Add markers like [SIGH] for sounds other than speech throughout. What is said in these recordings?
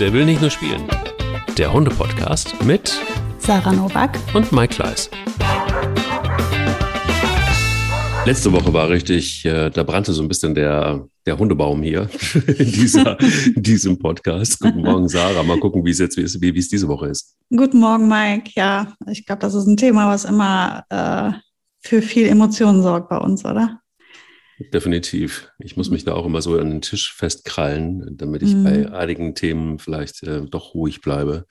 Der will nicht nur spielen. Der Hunde-Podcast mit Sarah Novak und Mike Kleiss. Letzte Woche war richtig, äh, da brannte so ein bisschen der, der Hundebaum hier [LAUGHS] in, dieser, in diesem Podcast. Guten Morgen, Sarah. Mal gucken, wie es jetzt wie es diese Woche ist. Guten Morgen, Mike. Ja, ich glaube, das ist ein Thema, was immer äh, für viel Emotionen sorgt bei uns, oder? Definitiv. Ich muss mich da auch immer so an den Tisch festkrallen, damit ich mhm. bei einigen Themen vielleicht äh, doch ruhig bleibe.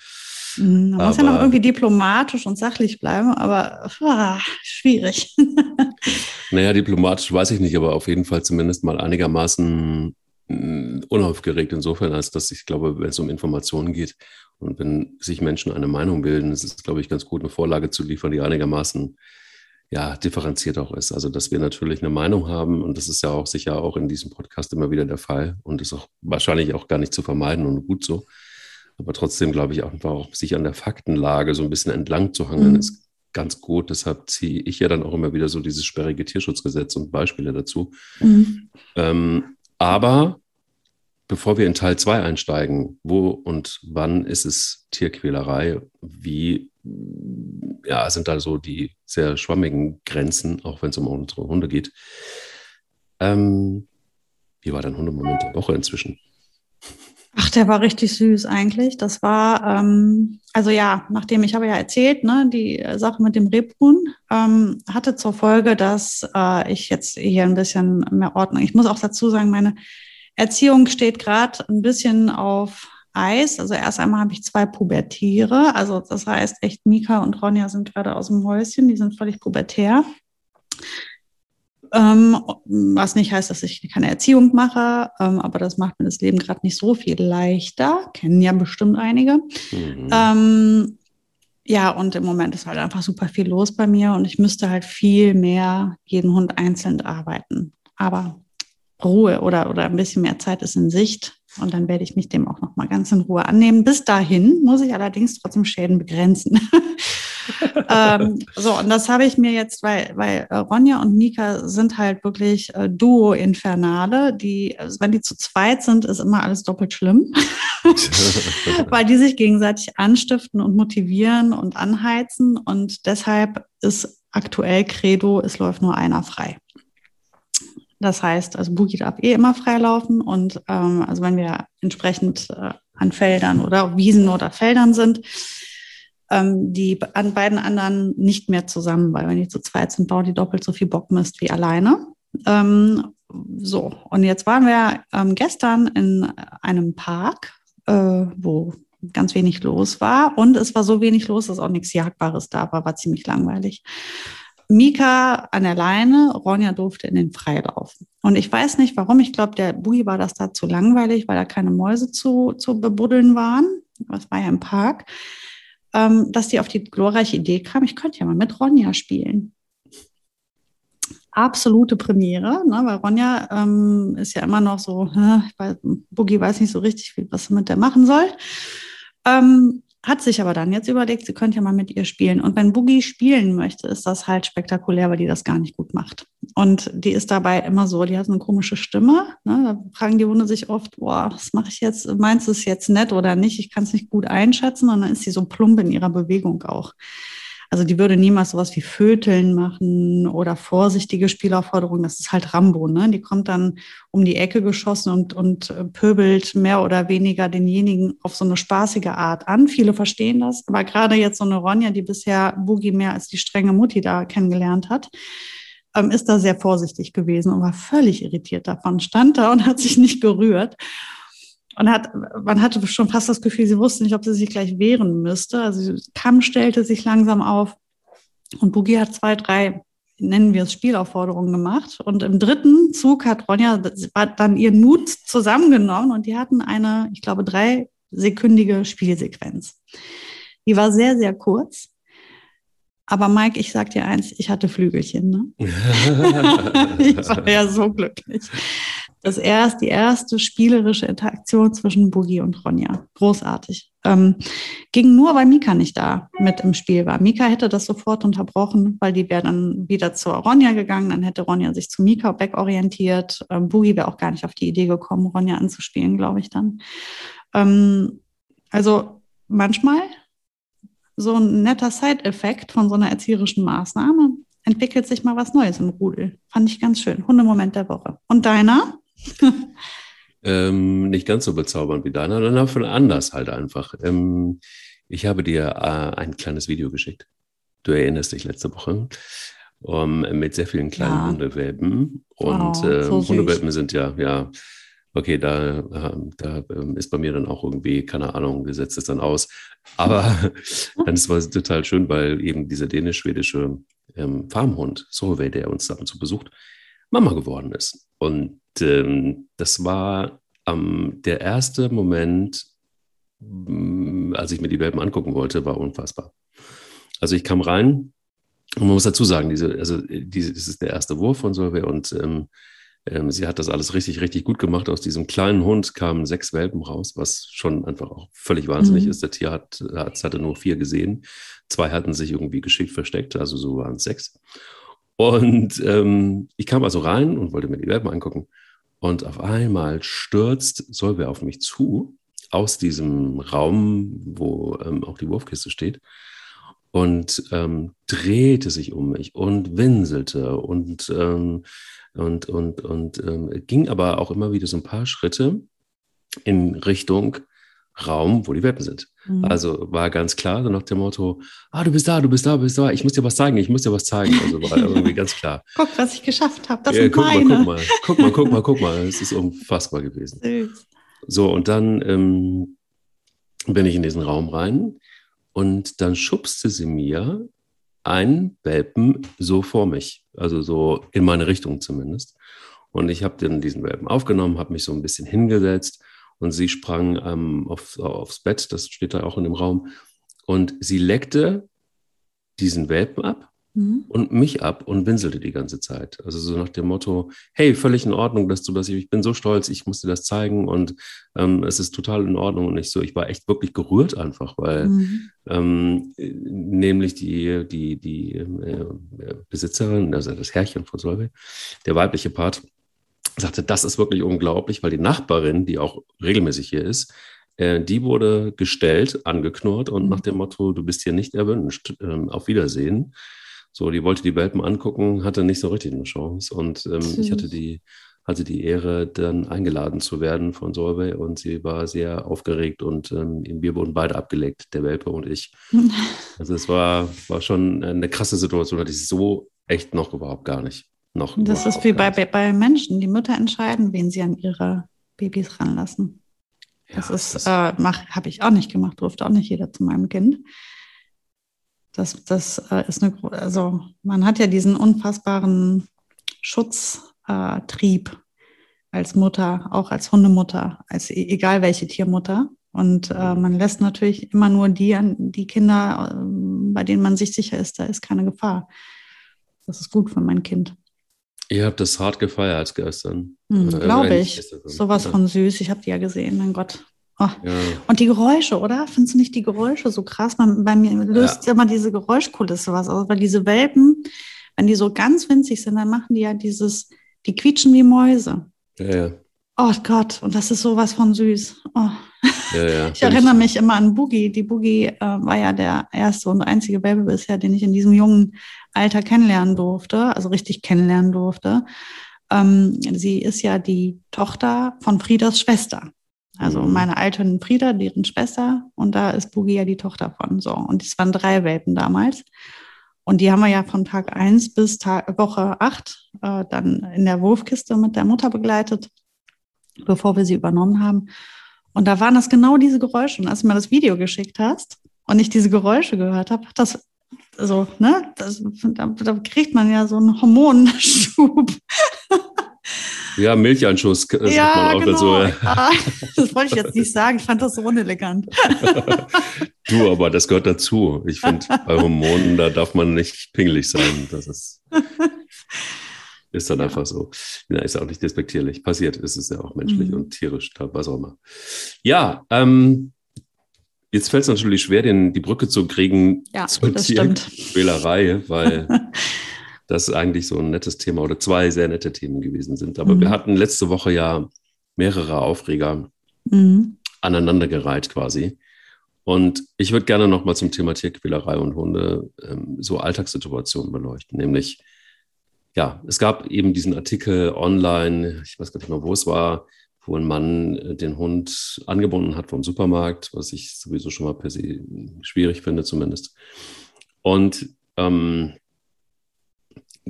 Mhm, man aber, muss ja noch irgendwie diplomatisch und sachlich bleiben, aber ah, schwierig. [LAUGHS] naja, diplomatisch weiß ich nicht, aber auf jeden Fall zumindest mal einigermaßen mm, unaufgeregt insofern, als dass ich glaube, wenn es um Informationen geht und wenn sich Menschen eine Meinung bilden, ist es, glaube ich, ganz gut, eine Vorlage zu liefern, die einigermaßen ja, differenziert auch ist. Also, dass wir natürlich eine Meinung haben und das ist ja auch sicher auch in diesem Podcast immer wieder der Fall und ist auch wahrscheinlich auch gar nicht zu vermeiden und gut so. Aber trotzdem glaube ich auch einfach auch, sich an der Faktenlage so ein bisschen entlang zu hangeln, mhm. ist ganz gut. Deshalb ziehe ich ja dann auch immer wieder so dieses sperrige Tierschutzgesetz und Beispiele dazu. Mhm. Ähm, aber bevor wir in Teil 2 einsteigen, wo und wann ist es Tierquälerei? Wie ja, sind da so die sehr schwammigen Grenzen, auch wenn es um unsere Hunde geht. Ähm, wie war dein Hundemoment der Woche inzwischen? Ach, der war richtig süß eigentlich. Das war, ähm, also ja, nachdem ich habe ja erzählt, ne, die Sache mit dem Rebhuhn ähm, hatte zur Folge, dass äh, ich jetzt hier ein bisschen mehr Ordnung. Ich muss auch dazu sagen, meine Erziehung steht gerade ein bisschen auf Eis. Also erst einmal habe ich zwei Pubertiere. Also das heißt echt, Mika und Ronja sind gerade aus dem Häuschen, die sind völlig pubertär. Ähm, was nicht heißt, dass ich keine Erziehung mache, ähm, aber das macht mir das Leben gerade nicht so viel leichter. Kennen ja bestimmt einige. Mhm. Ähm, ja, und im Moment ist halt einfach super viel los bei mir und ich müsste halt viel mehr jeden Hund einzeln arbeiten. Aber Ruhe oder, oder ein bisschen mehr Zeit ist in Sicht. Und dann werde ich mich dem auch noch mal ganz in Ruhe annehmen. Bis dahin muss ich allerdings trotzdem Schäden begrenzen. [LAUGHS] ähm, so, und das habe ich mir jetzt, weil, weil äh, Ronja und Mika sind halt wirklich äh, Duo-Infernale. Die, also wenn die zu zweit sind, ist immer alles doppelt schlimm. [LAUGHS] weil die sich gegenseitig anstiften und motivieren und anheizen. Und deshalb ist aktuell Credo, es läuft nur einer frei. Das heißt, also Boogie darf eh immer freilaufen und ähm, also wenn wir entsprechend äh, an Feldern oder Wiesen oder Feldern sind, ähm, die an beiden anderen nicht mehr zusammen, weil wenn die zu zweit sind, bauen die doppelt so viel Bockmist wie alleine. Ähm, so, und jetzt waren wir ähm, gestern in einem Park, äh, wo ganz wenig los war und es war so wenig los, dass auch nichts Jagbares da war, war ziemlich langweilig. Mika an der Leine, Ronja durfte in den Freilauf. Und ich weiß nicht warum, ich glaube, der Bui war das da zu langweilig, weil da keine Mäuse zu, zu bebuddeln waren. Das war ja im Park. Ähm, dass die auf die glorreiche Idee kam, ich könnte ja mal mit Ronja spielen. Absolute Premiere, ne, weil Ronja ähm, ist ja immer noch so, [LAUGHS] weiß, Boogie weiß nicht so richtig, was er mit der machen soll. Ähm, hat sich aber dann jetzt überlegt, sie könnte ja mal mit ihr spielen. Und wenn Boogie spielen möchte, ist das halt spektakulär, weil die das gar nicht gut macht. Und die ist dabei immer so, die hat eine komische Stimme. Ne? Da fragen die Hunde sich oft, boah, was mache ich jetzt? Meinst du es jetzt nett oder nicht? Ich kann es nicht gut einschätzen. Und dann ist sie so plump in ihrer Bewegung auch. Also die würde niemals sowas wie Föteln machen oder vorsichtige Spielaufforderungen. Das ist halt Rambo, ne? Die kommt dann um die Ecke geschossen und, und äh, pöbelt mehr oder weniger denjenigen auf so eine spaßige Art an. Viele verstehen das. Aber gerade jetzt so eine Ronja, die bisher Boogie mehr als die strenge Mutti da kennengelernt hat, ähm, ist da sehr vorsichtig gewesen und war völlig irritiert davon, stand da und hat sich nicht gerührt und hat, man hatte schon fast das Gefühl, sie wusste nicht, ob sie sich gleich wehren müsste. Also Kamm stellte sich langsam auf und Boogie hat zwei, drei, nennen wir es Spielaufforderungen gemacht. Und im dritten Zug hat Ronja dann ihren Mut zusammengenommen und die hatten eine, ich glaube, drei sekündige Spielsequenz. Die war sehr, sehr kurz. Aber Mike, ich sag dir eins, ich hatte Flügelchen. Ne? [LAUGHS] [LAUGHS] ich war ja so glücklich. Das erst, die erste spielerische Interaktion zwischen Boogie und Ronja. Großartig. Ähm, ging nur, weil Mika nicht da mit im Spiel war. Mika hätte das sofort unterbrochen, weil die wäre dann wieder zur Ronja gegangen. Dann hätte Ronja sich zu Mika wegorientiert. Ähm, Boogie wäre auch gar nicht auf die Idee gekommen, Ronja anzuspielen, glaube ich dann. Ähm, Also manchmal so ein netter Side-Effekt von so einer erzieherischen Maßnahme entwickelt sich mal was Neues im Rudel. Fand ich ganz schön. Hundemoment der Woche. Und deiner? [LAUGHS] ähm, nicht ganz so bezaubernd wie deiner, sondern von anders halt einfach. Ähm, ich habe dir äh, ein kleines Video geschickt. Du erinnerst dich letzte Woche. Um, mit sehr vielen kleinen ja. Hundewelpen. Und oh, so äh, Hundewelpen sind ja, ja, okay, da, ähm, da ähm, ist bei mir dann auch irgendwie, keine Ahnung, gesetzt es dann aus. Aber [LAUGHS] dann ist es total schön, weil eben dieser dänisch-schwedische ähm, Farmhund, Solveig, der uns ab und zu besucht, Mama geworden ist. Und ähm, das war ähm, der erste Moment, mm, als ich mir die Welpen angucken wollte, war unfassbar. Also ich kam rein und man muss dazu sagen, diese, also diese, das ist der erste Wurf von Solveig und ähm, ähm, sie hat das alles richtig, richtig gut gemacht. Aus diesem kleinen Hund kamen sechs Welpen raus, was schon einfach auch völlig wahnsinnig mhm. ist. Der Tier hat, hat, hatte nur vier gesehen. Zwei hatten sich irgendwie geschickt versteckt, also so waren es sechs. Und ähm, ich kam also rein und wollte mir die Welpen angucken. Und auf einmal stürzt Solveig auf mich zu, aus diesem Raum, wo ähm, auch die Wurfkiste steht, und ähm, drehte sich um mich und winselte und ähm, und, und, und ähm, ging aber auch immer wieder so ein paar Schritte in Richtung Raum, wo die Welpen sind. Mhm. Also war ganz klar, so nach dem Motto, ah, du bist da, du bist da, du bist da, ich muss dir was zeigen, ich muss dir was zeigen. Also war [LAUGHS] irgendwie ganz klar. guck, was ich geschafft habe, das ja, sind guck meine. Mal, guck mal, guck mal, guck mal, guck mal, es ist unfassbar gewesen. Süß. So, und dann ähm, bin ich in diesen Raum rein und dann schubste sie mir einen Welpen so vor mich, also so in meine Richtung zumindest. Und ich habe dann diesen Welpen aufgenommen, habe mich so ein bisschen hingesetzt und sie sprang ähm, auf, aufs Bett, das steht da auch in dem Raum, und sie leckte diesen Welpen ab mhm. und mich ab und winselte die ganze Zeit. Also so nach dem Motto, hey, völlig in Ordnung, dass du das, ich bin so stolz, ich musste das zeigen und ähm, es ist total in Ordnung. Und ich so, ich war echt wirklich gerührt einfach, weil mhm. ähm, nämlich die, die, die äh, Besitzerin, also das Herrchen von Solveig, der weibliche Part, sagte, das ist wirklich unglaublich, weil die Nachbarin, die auch regelmäßig hier ist, äh, die wurde gestellt, angeknurrt und mhm. nach dem Motto, du bist hier nicht erwünscht, ähm, auf Wiedersehen. So, die wollte die Welpen angucken, hatte nicht so richtig eine Chance. Und ähm, ich hatte die, hatte die Ehre, dann eingeladen zu werden von Solveig und sie war sehr aufgeregt und ähm, wir wurden beide abgelegt, der Welpe und ich. [LAUGHS] Also es war, war schon eine krasse Situation, hatte ich so echt noch überhaupt gar nicht. Noch das ist wie bei, bei Menschen. Die Mütter entscheiden, wen sie an ihre Babys ranlassen. Das ja, ist, äh, habe ich auch nicht gemacht, durfte auch nicht jeder zu meinem Kind. Das, das äh, ist eine, also man hat ja diesen unfassbaren Schutztrieb äh, als Mutter, auch als Hundemutter, als e, egal welche Tiermutter. Und äh, man lässt natürlich immer nur die die Kinder, äh, bei denen man sich sicher ist, da ist keine Gefahr. Das ist gut für mein Kind. Ihr habt das hart gefeiert gestern. Hm, Glaube ich. Sowas ja. von süß. Ich habe die ja gesehen, mein Gott. Oh. Ja. Und die Geräusche, oder? Findest du nicht die Geräusche so krass? Man, bei mir löst ja. immer diese Geräuschkulisse was aus, weil diese Welpen, wenn die so ganz winzig sind, dann machen die ja dieses, die quietschen wie Mäuse. Ja, ja. Oh Gott, und das ist sowas von süß. Oh. Ja, ja, [LAUGHS] ich erinnere mich immer an Boogie. Die Boogie äh, war ja der erste und einzige Welpe bisher, den ich in diesem jungen Alter kennenlernen durfte, also richtig kennenlernen durfte. Ähm, sie ist ja die Tochter von Friedas Schwester. Also mhm. meine alten Frieda, deren Schwester, und da ist Boogie ja die Tochter von. So, und es waren drei Welpen damals. Und die haben wir ja von Tag eins bis Tag, Woche acht äh, dann in der Wurfkiste mit der Mutter begleitet, bevor wir sie übernommen haben. Und da waren das genau diese Geräusche. Und als du mir das Video geschickt hast und ich diese Geräusche gehört habe, das so, ne, das, da, da kriegt man ja so einen Hormonschub. [LAUGHS] Ja, Milchanschuss sagt ja, man auch genau. dazu. Ja. Das wollte ich jetzt nicht sagen. Ich fand das so unelegant. [LAUGHS] du, aber das gehört dazu. Ich finde, bei Hormonen, da darf man nicht pingelig sein. Das ist, [LAUGHS] ist dann ja. einfach so. Ja, ist auch nicht despektierlich. Passiert ist es ja auch menschlich mhm. und tierisch, was auch immer. Ja, ähm, Jetzt fällt es natürlich schwer, den, die Brücke zu kriegen ja, zur Tierquälerei, weil [LAUGHS] das eigentlich so ein nettes Thema oder zwei sehr nette Themen gewesen sind. Aber mhm. wir hatten letzte Woche ja mehrere Aufreger mhm. aneinandergereiht quasi. Und ich würde gerne noch mal zum Thema Tierquälerei und Hunde ähm, so Alltagssituationen beleuchten. Nämlich, ja, es gab eben diesen Artikel online, ich weiß gar nicht mehr, wo es war, wo ein Mann äh, den Hund angebunden hat vom Supermarkt, was ich sowieso schon mal per se schwierig finde zumindest. Und ähm,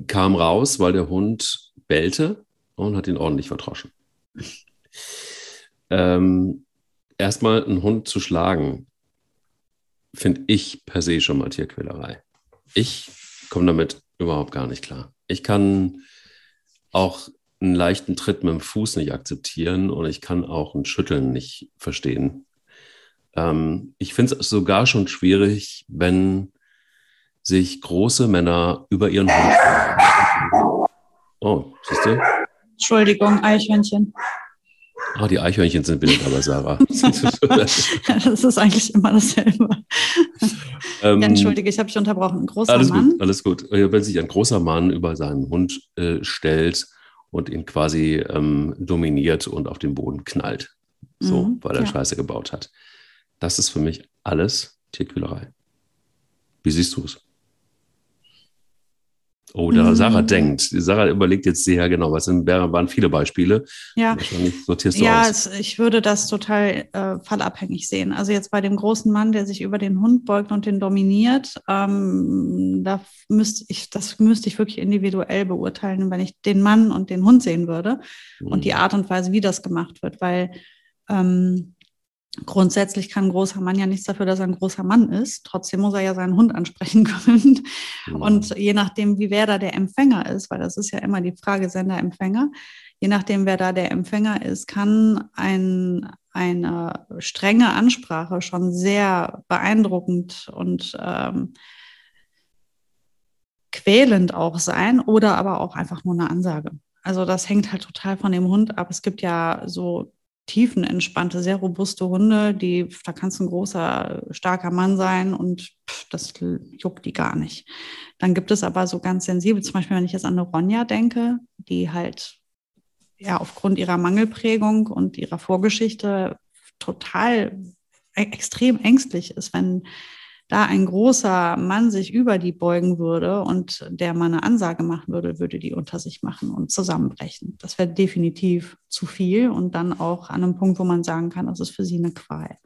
kam raus, weil der Hund bellte und hat ihn ordentlich vertroschen. [LAUGHS] ähm, Erstmal einen Hund zu schlagen, finde ich per se schon mal Tierquälerei. Ich komme damit überhaupt gar nicht klar. Ich kann auch einen leichten Tritt mit dem Fuß nicht akzeptieren und ich kann auch ein Schütteln nicht verstehen. Ähm, ich finde es sogar schon schwierig, wenn sich große Männer über ihren Hund. Oh, siehst du? Entschuldigung, Eichhörnchen. Ah, die Eichhörnchen sind wild, aber Sarah. [LAUGHS] das ist eigentlich immer dasselbe. Ähm, ja, entschuldige, ich habe dich unterbrochen. Ein großer alles Mann. Gut, alles gut. Äh, wenn sich ein großer Mann über seinen Hund äh, stellt und ihn quasi ähm, dominiert und auf den Boden knallt, so, mhm, weil er ja. Scheiße gebaut hat. Das ist für mich alles Tierquälerei. Wie siehst du es? Oder mhm. Sarah denkt. Sarah überlegt jetzt sehr genau, was sind, waren viele Beispiele. Ja, sortierst du ja aus. ich würde das total äh, fallabhängig sehen. Also jetzt bei dem großen Mann, der sich über den Hund beugt und den dominiert, ähm, da müsste ich, das müsste ich wirklich individuell beurteilen, wenn ich den Mann und den Hund sehen würde mhm. und die Art und Weise, wie das gemacht wird, weil ähm, Grundsätzlich kann ein großer Mann ja nichts dafür, dass er ein großer Mann ist. Trotzdem muss er ja seinen Hund ansprechen [LAUGHS] können. Mhm. Und je nachdem, wie wer da der Empfänger ist, weil das ist ja immer die Frage Sender-Empfänger, je nachdem, wer da der Empfänger ist, kann ein, eine strenge Ansprache schon sehr beeindruckend und ähm, quälend auch sein oder aber auch einfach nur eine Ansage. Also das hängt halt total von dem Hund ab. Es gibt ja so tiefenentspannte, sehr robuste Hunde, die, da kannst du ein großer, starker Mann sein und pff, das juckt die gar nicht. Dann gibt es aber so ganz sensibel, zum Beispiel, wenn ich jetzt an eine Ronja denke, die halt ja aufgrund ihrer Mangelprägung und ihrer Vorgeschichte total e-, extrem ängstlich ist, wenn da ein großer Mann sich über die beugen würde und der mal eine Ansage machen würde, würde die unter sich machen und zusammenbrechen. Das wäre definitiv zu viel und dann auch an einem Punkt, wo man sagen kann, das ist für sie eine Qual.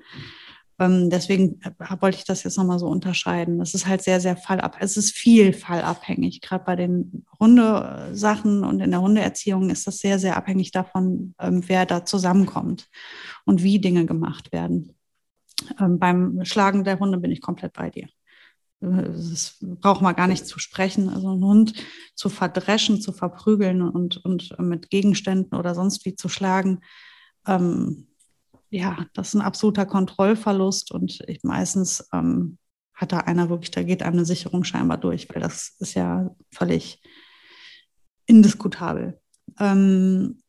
Ähm, deswegen äh, wollte ich das jetzt nochmal so unterscheiden. Das ist halt sehr, sehr fallabhängig. Es ist viel fallabhängig. Gerade bei den Hundesachen und in der Hundeerziehung ist das sehr, sehr abhängig davon, ähm, wer da zusammenkommt und wie Dinge gemacht werden. Ähm, beim Schlagen der Hunde bin ich komplett bei dir. Das braucht man gar nicht zu sprechen. Also einen Hund zu verdreschen, zu verprügeln und, und mit Gegenständen oder sonst wie zu schlagen, ähm, ja, das ist ein absoluter Kontrollverlust und ich, meistens ähm, hat da einer wirklich, da geht eine Sicherung scheinbar durch, weil das ist ja völlig indiskutabel. Ähm,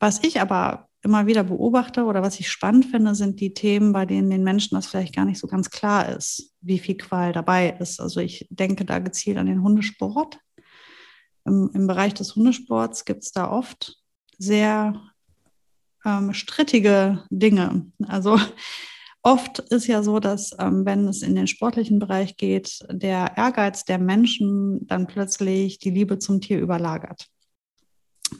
was ich aber immer wieder beobachte oder was ich spannend finde, sind die Themen, bei denen den Menschen das vielleicht gar nicht so ganz klar ist, wie viel Qual dabei ist. Also ich denke da gezielt an den Hundesport. Im, im Bereich des Hundesports gibt es da oft sehr ähm, strittige Dinge. Also [LAUGHS] oft ist ja so, dass ähm, wenn es in den sportlichen Bereich geht, der Ehrgeiz der Menschen dann plötzlich die Liebe zum Tier überlagert.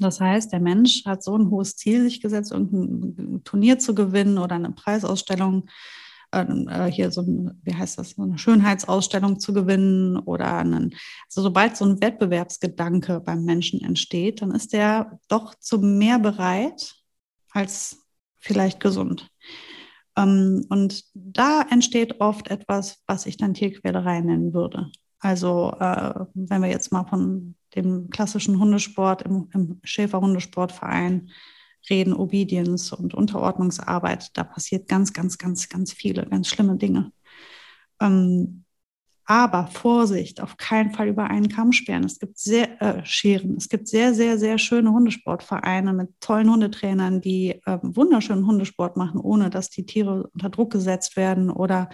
Das heißt, der Mensch hat so ein hohes Ziel sich gesetzt, irgendein Turnier zu gewinnen oder eine Preisausstellung, ähm, äh, hier so ein, wie heißt das, eine Schönheitsausstellung zu gewinnen oder einen, also sobald so ein Wettbewerbsgedanke beim Menschen entsteht, dann ist der doch zu mehr bereit als vielleicht gesund. Ähm, und da entsteht oft etwas, was ich dann Tierquälerei nennen würde. Also äh, wenn wir jetzt mal von dem klassischen Hundesport im, im Schäferhundesportverein reden, Obedience und Unterordnungsarbeit, da passiert ganz, ganz, ganz, ganz viele, ganz schlimme Dinge. Ähm, aber Vorsicht, auf keinen Fall über einen Kamm scheren. Es gibt sehr äh, scheren. Es gibt sehr, sehr, sehr schöne Hundesportvereine mit tollen Hundetrainern, die äh, wunderschönen Hundesport machen, ohne dass die Tiere unter Druck gesetzt werden oder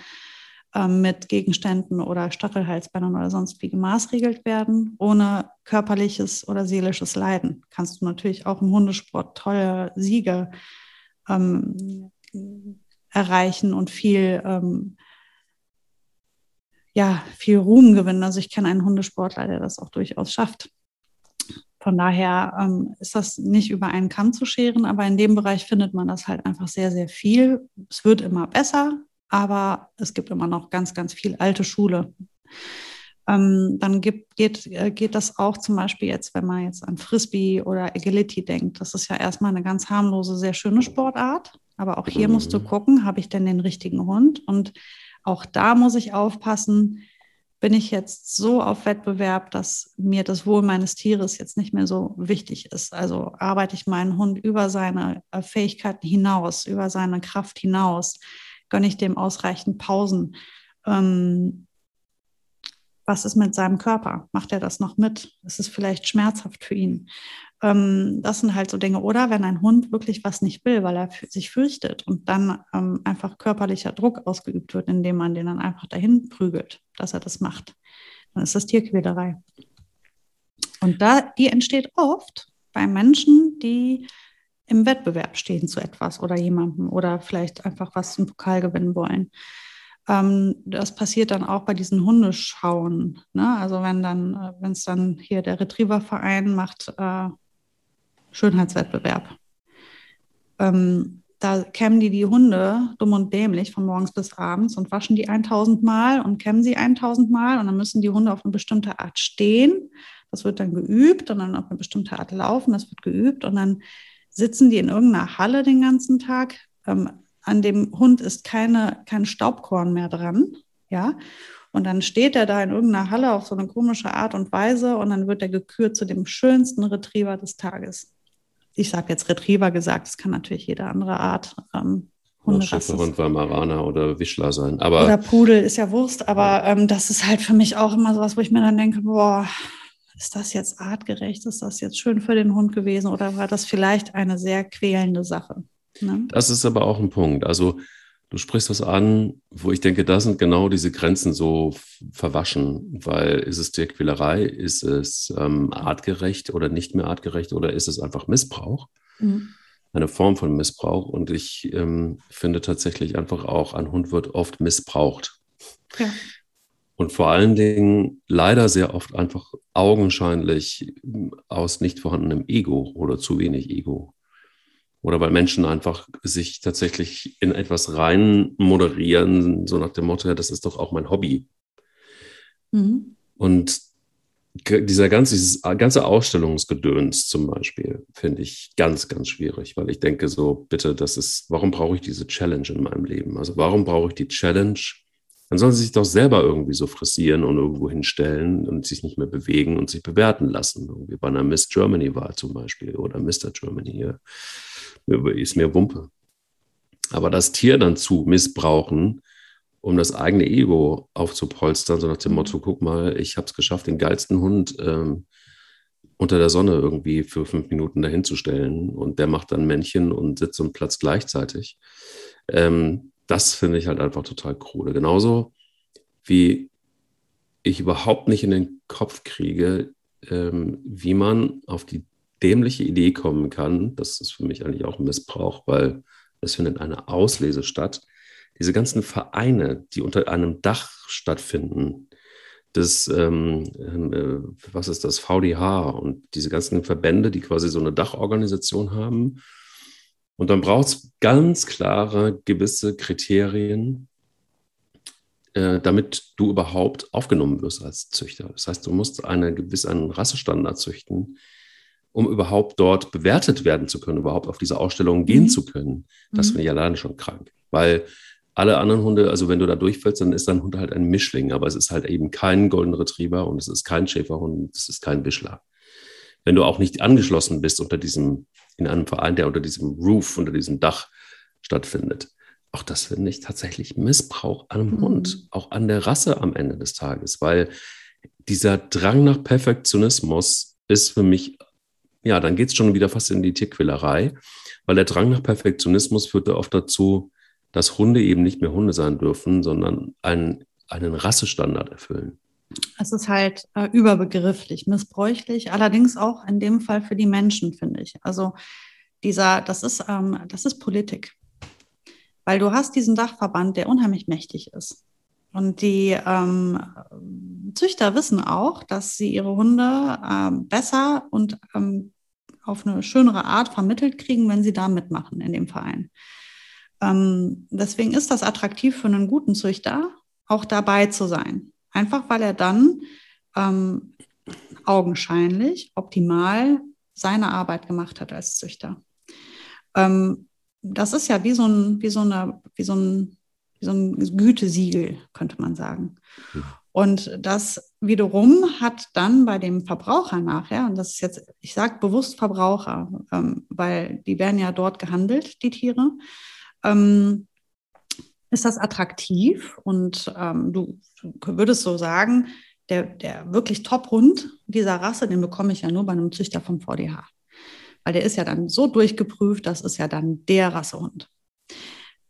mit Gegenständen oder Stachelhalsbändern oder sonst wie gemaßregelt werden, ohne körperliches oder seelisches Leiden. Kannst du natürlich auch im Hundesport tolle Siege ähm, erreichen und viel ähm, ja, viel Ruhm gewinnen. Also ich kenne einen Hundesportler, der das auch durchaus schafft. Von daher ähm, ist das nicht über einen Kamm zu scheren, aber in dem Bereich findet man das halt einfach sehr, sehr viel. Es wird immer besser, aber es gibt immer noch ganz, ganz viel alte Schule. Ähm, dann gibt, geht, äh, geht das auch zum Beispiel jetzt, wenn man jetzt an Frisbee oder Agility denkt. Das ist ja erstmal eine ganz harmlose, sehr schöne Sportart. Aber auch hier musst du mhm. gucken, habe ich denn den richtigen Hund? Und auch da muss ich aufpassen, bin ich jetzt so auf Wettbewerb, dass mir das Wohl meines Tieres jetzt nicht mehr so wichtig ist. Also arbeite ich meinen Hund über seine äh, Fähigkeiten hinaus, über seine Kraft hinaus, gönne ich dem ausreichend Pausen. Ähm, was ist mit seinem Körper? Macht er das noch mit? Ist es vielleicht schmerzhaft für ihn? Ähm, das sind halt so Dinge. Oder wenn ein Hund wirklich was nicht will, weil er sich fürchtet und dann ähm, einfach körperlicher Druck ausgeübt wird, indem man den dann einfach dahin prügelt, dass er das macht, dann ist das Tierquälerei. Und da, die entsteht oft bei Menschen, die im Wettbewerb stehen zu etwas oder jemandem oder vielleicht einfach was im Pokal gewinnen wollen. Ähm, das passiert dann auch bei diesen Hundeschauen. Ne? Also wenn dann, äh, wenn es dann hier der Retrieververein macht äh, Schönheitswettbewerb. Ähm, da kämmen die die Hunde dumm und dämlich von morgens bis abends und waschen die 1000 Mal und kämmen sie 1000 Mal und dann müssen die Hunde auf eine bestimmte Art stehen. Das wird dann geübt und dann auf eine bestimmte Art laufen. Das wird geübt und dann sitzen die in irgendeiner Halle den ganzen Tag. Ähm, an dem Hund ist keine, kein Staubkorn mehr dran, ja. Und dann steht er da in irgendeiner Halle auf so eine komische Art und Weise und dann wird er gekürt zu dem schönsten Retriever des Tages. Ich sage jetzt Retriever gesagt, es kann natürlich jede andere Art ähm, Schäferhund, Weimaraner oder Wischler sein. Aber oder Pudel ist ja Wurst, aber ähm, das ist halt für mich auch immer so was, wo ich mir dann denke, boah, ist das jetzt artgerecht? Ist das jetzt schön für den Hund gewesen oder war das vielleicht eine sehr quälende Sache? Ne? Das ist aber auch ein Punkt. Also du sprichst was an, wo ich denke, da sind genau diese Grenzen so verwaschen, weil ist es Tierquälerei, ist es ähm, artgerecht oder nicht mehr artgerecht oder ist es einfach Missbrauch? Mhm. Eine Form von Missbrauch. Und ich ähm, finde tatsächlich einfach auch, ein Hund wird oft missbraucht. Ja. Und vor allen Dingen leider sehr oft einfach augenscheinlich aus nicht vorhandenem Ego oder zu wenig Ego oder weil Menschen einfach sich tatsächlich in etwas rein moderieren, so nach dem Motto, ja, das ist doch auch mein Hobby. Mhm. Und dieser ganze, dieses ganze Ausstellungsgedöns zum Beispiel finde ich ganz, ganz schwierig, weil ich denke so, bitte, das ist, warum brauche ich diese Challenge in meinem Leben? Also warum brauche ich die Challenge? Dann sollen sie sich doch selber irgendwie so frisieren und irgendwo hinstellen und sich nicht mehr bewegen und sich bewerten lassen. Irgendwie bei einer Miss Germany-Wahl zum Beispiel oder Mr. Germany. Ja ist mir Wumpe. Aber das Tier dann zu missbrauchen, um das eigene Ego aufzupolstern, so nach dem Motto, guck mal, ich habe es geschafft, den geilsten Hund ähm, unter der Sonne irgendwie für fünf Minuten dahinzustellen und der macht dann Männchen und Sitz und Platz gleichzeitig. Ähm, das finde ich halt einfach total krude. Genauso wie ich überhaupt nicht in den Kopf kriege, ähm, wie man auf die dämliche Idee kommen kann, das ist für mich eigentlich auch ein Missbrauch, weil es findet eine Auslese statt. Diese ganzen Vereine, die unter einem Dach stattfinden, das, ähm, äh, was ist das, VDH und diese ganzen Verbände, die quasi so eine Dachorganisation haben. Und dann braucht es ganz klare gewisse Kriterien, äh, damit du überhaupt aufgenommen wirst als Züchter. Das heißt, du musst eine gewisse, einen Rassestandard züchten, um überhaupt dort bewertet werden zu können, überhaupt auf diese Ausstellung gehen mhm. zu können. Das mhm. finde ich alleine schon krank. Weil alle anderen Hunde, also wenn du da durchfällst, dann ist dein Hund halt ein Mischling, aber es ist halt eben kein Golden Retriever und es ist kein Schäferhund, es ist kein Wischler. Wenn du auch nicht angeschlossen bist unter diesem, in einem Verein, der unter diesem Roof, unter diesem Dach stattfindet. Auch das finde ich tatsächlich Missbrauch an einem mhm. Hund, auch an der Rasse am Ende des Tages, weil dieser Drang nach Perfektionismus ist für mich ja, dann geht es schon wieder fast in die Tierquälerei, weil der Drang nach Perfektionismus führt oft dazu, dass Hunde eben nicht mehr Hunde sein dürfen, sondern einen, einen Rassestandard erfüllen. Es ist halt äh, überbegrifflich, missbräuchlich, allerdings auch in dem Fall für die Menschen, finde ich. Also dieser, das ist, ähm, das ist Politik. Weil du hast diesen Dachverband, der unheimlich mächtig ist. Und die ähm, Züchter wissen auch, dass sie ihre Hunde ähm, besser und ähm, auf eine schönere Art vermittelt kriegen, wenn sie da mitmachen in dem Verein. Ähm, deswegen ist das attraktiv für einen guten Züchter, auch dabei zu sein. Einfach weil er dann ähm, augenscheinlich optimal seine Arbeit gemacht hat als Züchter. Ähm, das ist ja wie so ein, wie so eine, wie so ein, wie so ein Gütesiegel, könnte man sagen. Mhm. Und das wiederum hat dann bei dem Verbraucher nachher, und das ist jetzt, ich sage bewusst Verbraucher, ähm, weil die werden ja dort gehandelt, die Tiere, ähm, ist das attraktiv und ähm, du, würdest so sagen, der, der wirklich Top-Hund dieser Rasse, den bekomme ich ja nur bei einem Züchter vom VDH. Weil der ist ja dann so durchgeprüft, das ist ja dann der Rassehund.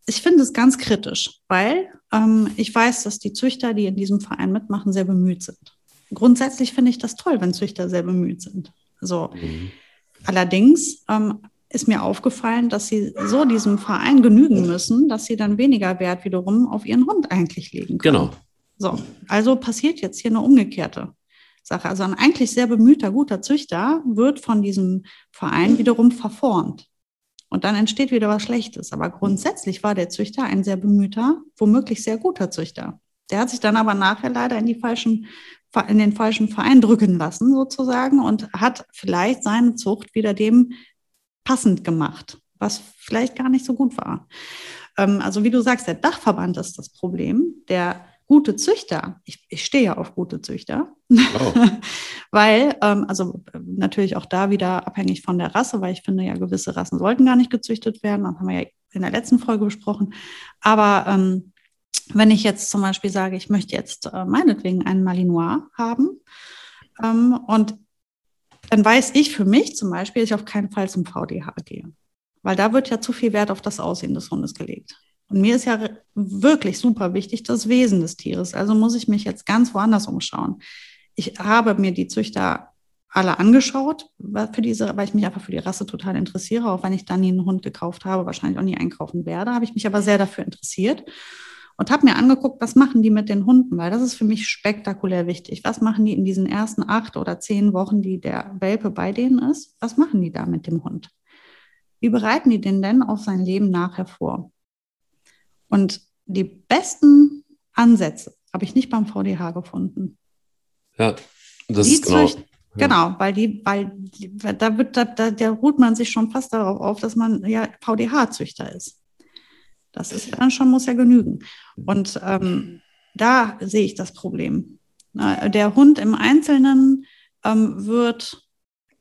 Ich finde es ganz kritisch, weil ähm, ich weiß, dass die Züchter, die in diesem Verein mitmachen, sehr bemüht sind. Grundsätzlich finde ich das toll, wenn Züchter sehr bemüht sind. So. Mhm. Allerdings ähm, ist mir aufgefallen, dass sie so diesem Verein genügen müssen, dass sie dann weniger Wert wiederum auf ihren Hund eigentlich legen können. Genau. So, also passiert jetzt hier eine umgekehrte Sache. Also ein eigentlich sehr bemühter, guter Züchter wird von diesem Verein wiederum verformt. Und dann entsteht wieder was Schlechtes. Aber grundsätzlich war der Züchter ein sehr bemühter, womöglich sehr guter Züchter. Der hat sich dann aber nachher leider in die falschen in den falschen Verein drücken lassen, sozusagen, und hat vielleicht seine Zucht wieder dem passend gemacht, was vielleicht gar nicht so gut war. Ähm, also wie du sagst, der Dachverband ist das Problem. Der gute Züchter, ich, ich stehe ja auf gute Züchter, oh. [LAUGHS] weil, ähm, also natürlich auch da wieder abhängig von der Rasse, weil ich finde ja, gewisse Rassen sollten gar nicht gezüchtet werden, das haben wir ja in der letzten Folge besprochen. Aber ähm, wenn ich jetzt zum Beispiel sage, ich möchte jetzt äh, meinetwegen einen Malinois haben ähm, und dann weiß ich für mich zum Beispiel, dass ich auf keinen Fall zum VDH gehe. Weil da wird ja zu viel Wert auf das Aussehen des Hundes gelegt. Und mir ist ja wirklich super wichtig das Wesen des Tieres. Also muss ich mich jetzt ganz woanders umschauen. Ich habe mir die Züchter alle angeschaut, für diese, weil ich mich einfach für die Rasse total interessiere, auch wenn ich dann nie einen Hund gekauft habe, wahrscheinlich auch nie einkaufen werde, habe ich mich aber sehr dafür interessiert und habe mir angeguckt, was machen die mit den Hunden, weil das ist für mich spektakulär wichtig. Was machen die in diesen ersten acht oder zehn Wochen, die der Welpe bei denen ist? Was machen die da mit dem Hund? Wie bereiten die den denn auf sein Leben nachher vor? Und die besten Ansätze habe ich nicht beim VDH gefunden. Ja, das die ist genau. Zücht, ja. Genau, weil die, weil die, da wird, da, da, da ruht man sich schon fast darauf auf, dass man ja VDH-Züchter ist. Das ist dann schon, muss ja genügen. Und ähm, da sehe ich das Problem. Der Hund im Einzelnen ähm, wird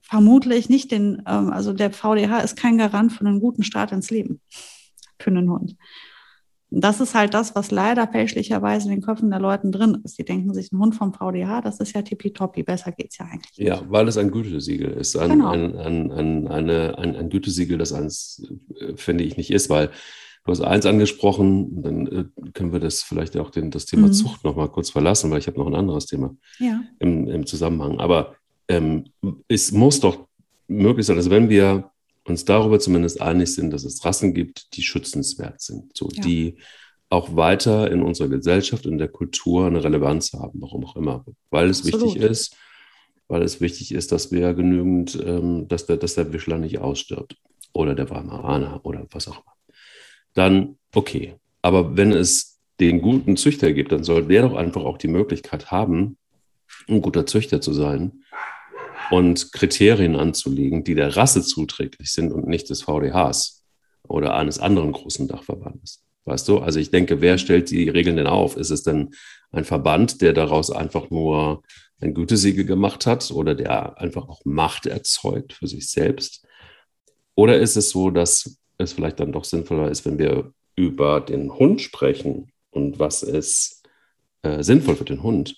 vermutlich nicht den, ähm, also der VDH ist kein Garant für einen guten Start ins Leben für einen Hund. das ist halt das, was leider fälschlicherweise in den Köpfen der Leuten drin ist. Die denken sich, ein Hund vom VDH, das ist ja tippitoppi, besser geht es ja eigentlich. Ja, nicht. weil es ein Gütesiegel ist. Ein, genau. ein, ein, ein, eine, ein, ein Gütesiegel, das eins, äh, finde ich, nicht ist, weil Du hast eins angesprochen, dann äh, können wir das vielleicht auch den, das Thema mhm. Zucht noch mal kurz verlassen, weil ich habe noch ein anderes Thema ja. im, im Zusammenhang. Aber ähm, es muss doch möglich sein, also wenn wir uns darüber zumindest einig sind, dass es Rassen gibt, die schützenswert sind, so ja. die auch weiter in unserer Gesellschaft und der Kultur eine Relevanz haben, warum auch immer, weil es Absolut. wichtig ist, weil es wichtig ist, dass wir genügend, ähm, dass, der, dass der Wischler nicht ausstirbt oder der Weimaraner oder was auch immer dann okay. Aber wenn es den guten Züchter gibt, dann soll der doch einfach auch die Möglichkeit haben, ein guter Züchter zu sein und Kriterien anzulegen, die der Rasse zuträglich sind und nicht des VDHs oder eines anderen großen Dachverbandes. Weißt du? Also ich denke, wer stellt die Regeln denn auf? Ist es denn ein Verband, der daraus einfach nur ein Gütesiegel gemacht hat oder der einfach auch Macht erzeugt für sich selbst? Oder ist es so, dass es vielleicht dann doch sinnvoller ist, wenn wir über den Hund sprechen und was ist äh, sinnvoll für den Hund,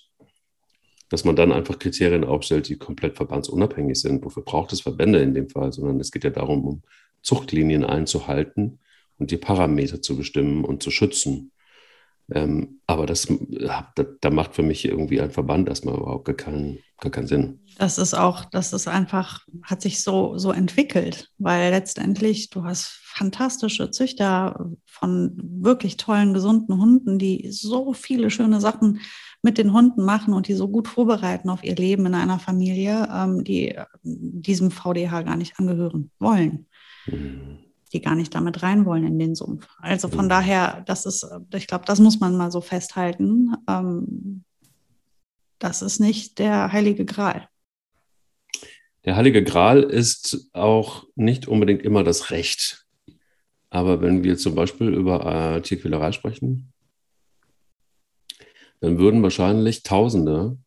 dass man dann einfach Kriterien aufstellt, die komplett verbandsunabhängig sind. Wofür braucht es Verbände in dem Fall? Sondern es geht ja darum, um Zuchtlinien einzuhalten und die Parameter zu bestimmen und zu schützen. Ähm, aber das, da, da, macht für mich irgendwie ein Verband erstmal überhaupt gar keinen, gar keinen Sinn. Das ist auch, das ist einfach, hat sich so, so entwickelt, weil letztendlich du hast fantastische Züchter von wirklich tollen, gesunden Hunden, die so viele schöne Sachen mit den Hunden machen und die so gut vorbereiten auf ihr Leben in einer Familie, ähm, die diesem VDH gar nicht angehören wollen. Mhm die gar nicht damit rein wollen in den Sumpf. Also von mhm. daher, das ist, ich glaube, das muss man mal so festhalten. Ähm, das ist nicht der heilige Gral. Der heilige Gral ist auch nicht unbedingt immer das Recht. Aber wenn wir zum Beispiel über äh, Tierquälerei sprechen, dann würden wahrscheinlich Tausende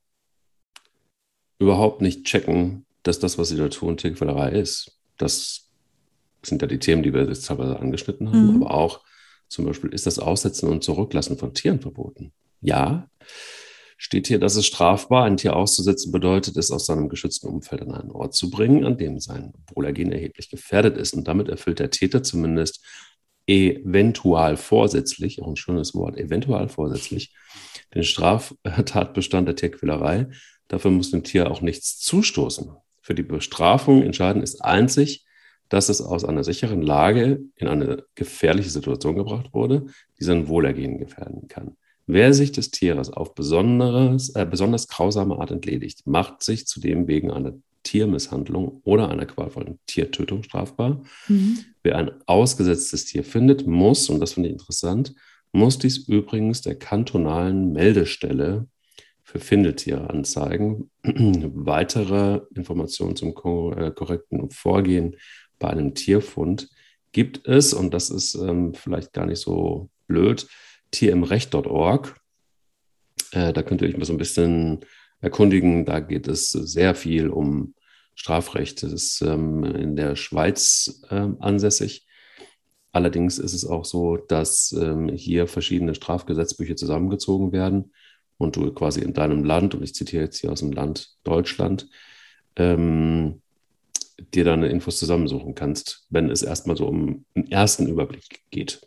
überhaupt nicht checken, dass das, was sie da tun, Tierquälerei ist. Das sind ja die Themen, die wir jetzt teilweise angeschnitten haben, mhm. aber auch zum Beispiel, ist das Aussetzen und Zurücklassen von Tieren verboten? Ja. Steht hier, dass es strafbar, ein Tier auszusetzen bedeutet, es aus seinem geschützten Umfeld an einen Ort zu bringen, an dem sein Wohlergehen erheblich gefährdet ist. Und damit erfüllt der Täter zumindest eventual vorsätzlich, auch ein schönes Wort, eventual vorsätzlich, den Straftatbestand der Tierquälerei. Dafür muss dem Tier auch nichts zustoßen. Für die Bestrafung entscheidend ist einzig, dass es aus einer sicheren Lage in eine gefährliche Situation gebracht wurde, die sein Wohlergehen gefährden kann. Wer sich des Tieres auf besonderes, äh, besonders grausame Art entledigt, macht sich zudem wegen einer Tiermisshandlung oder einer qualvollen Tiertötung strafbar. Mhm. Wer ein ausgesetztes Tier findet, muss, und das finde ich interessant, muss dies übrigens der kantonalen Meldestelle für Findetiere anzeigen. [CLEARS THROAT] Weitere Informationen zum äh, korrekten Vorgehen bei einem Tierfund gibt es, und das ist ähm, vielleicht gar nicht so blöd, tierimrecht.org. Äh, da könnt ihr euch mal so ein bisschen erkundigen. Da geht es sehr viel um Strafrecht. Das ist ähm, in der Schweiz äh, ansässig. Allerdings ist es auch so, dass ähm, hier verschiedene Strafgesetzbücher zusammengezogen werden und du quasi in deinem Land, und ich zitiere jetzt hier aus dem Land Deutschland, ähm, dir dann Infos zusammensuchen kannst, wenn es erstmal so um einen ersten Überblick geht.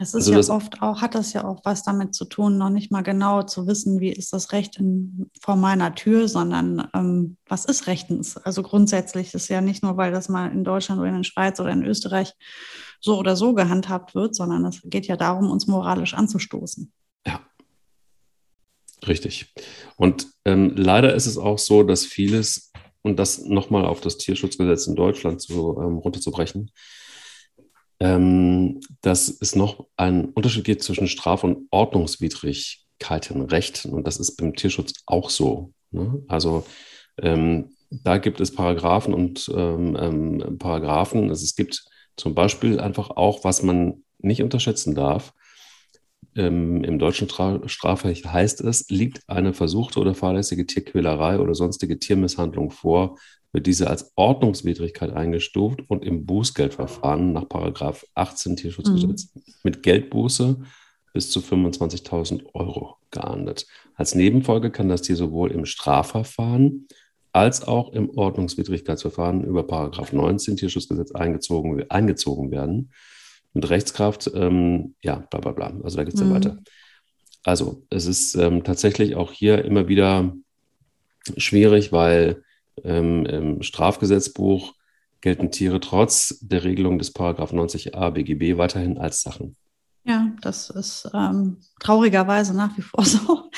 Es ist also ja das, oft auch, hat das ja auch was damit zu tun, noch nicht mal genau zu wissen, wie ist das Recht in, vor meiner Tür, sondern ähm, was ist rechtens? Also grundsätzlich ist ja nicht nur, weil das mal in Deutschland oder in der Schweiz oder in Österreich so oder so gehandhabt wird, sondern es geht ja darum, uns moralisch anzustoßen. Ja. Richtig. Und ähm, leider ist es auch so, dass vieles und das nochmal auf das Tierschutzgesetz in Deutschland zu, ähm, runterzubrechen, ähm, dass es noch einen Unterschied gibt zwischen Straf- und Ordnungswidrigkeiten, Recht. Und das ist beim Tierschutz auch so. Ne? Also ähm, da gibt es Paragraphen und ähm, ähm, Paragraphen. Also es gibt zum Beispiel einfach auch, was man nicht unterschätzen darf, ähm, im deutschen Stra Strafrecht heißt es, liegt eine versuchte oder fahrlässige Tierquälerei oder sonstige Tiermisshandlung vor, wird diese als Ordnungswidrigkeit eingestuft und im Bußgeldverfahren nach Paragraph 18 Tierschutzgesetz mhm. mit Geldbuße bis zu 25.000 Euro geahndet. Als Nebenfolge kann das Tier sowohl im Strafverfahren als auch im Ordnungswidrigkeitsverfahren über Paragraph 19 Tierschutzgesetz eingezogen, eingezogen werden mit Rechtskraft, ähm, ja, bla bla bla. Also da geht es mhm. ja weiter. Also es ist ähm, tatsächlich auch hier immer wieder schwierig, weil ähm, im Strafgesetzbuch gelten Tiere trotz der Regelung des Paragraph 90a BGB weiterhin als Sachen. Ja, das ist ähm, traurigerweise nach wie vor [LAUGHS] so.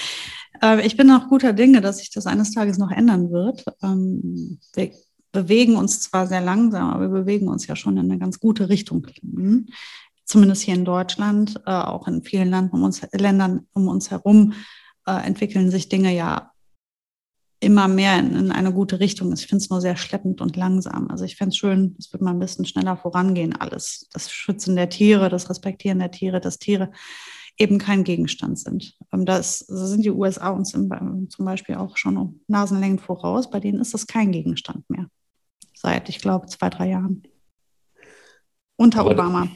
Äh, ich bin auch guter Dinge, dass sich das eines Tages noch ändern wird. Ähm, wir bewegen uns zwar sehr langsam, aber wir bewegen uns ja schon in eine ganz gute Richtung. Mhm. Zumindest hier in Deutschland, äh, auch in vielen Ländern um uns, Ländern um uns herum äh, entwickeln sich Dinge ja immer mehr in, in eine gute Richtung. Ich finde es nur sehr schleppend und langsam. Also ich fände es schön, es würde mal ein bisschen schneller vorangehen, alles. Das Schützen der Tiere, das Respektieren der Tiere, dass Tiere eben kein Gegenstand sind. Ähm, das sind die USA uns zum Beispiel auch schon um Nasenlängen voraus. Bei denen ist das kein Gegenstand mehr seit, ich glaube, zwei, drei Jahren. Unter Aber Obama.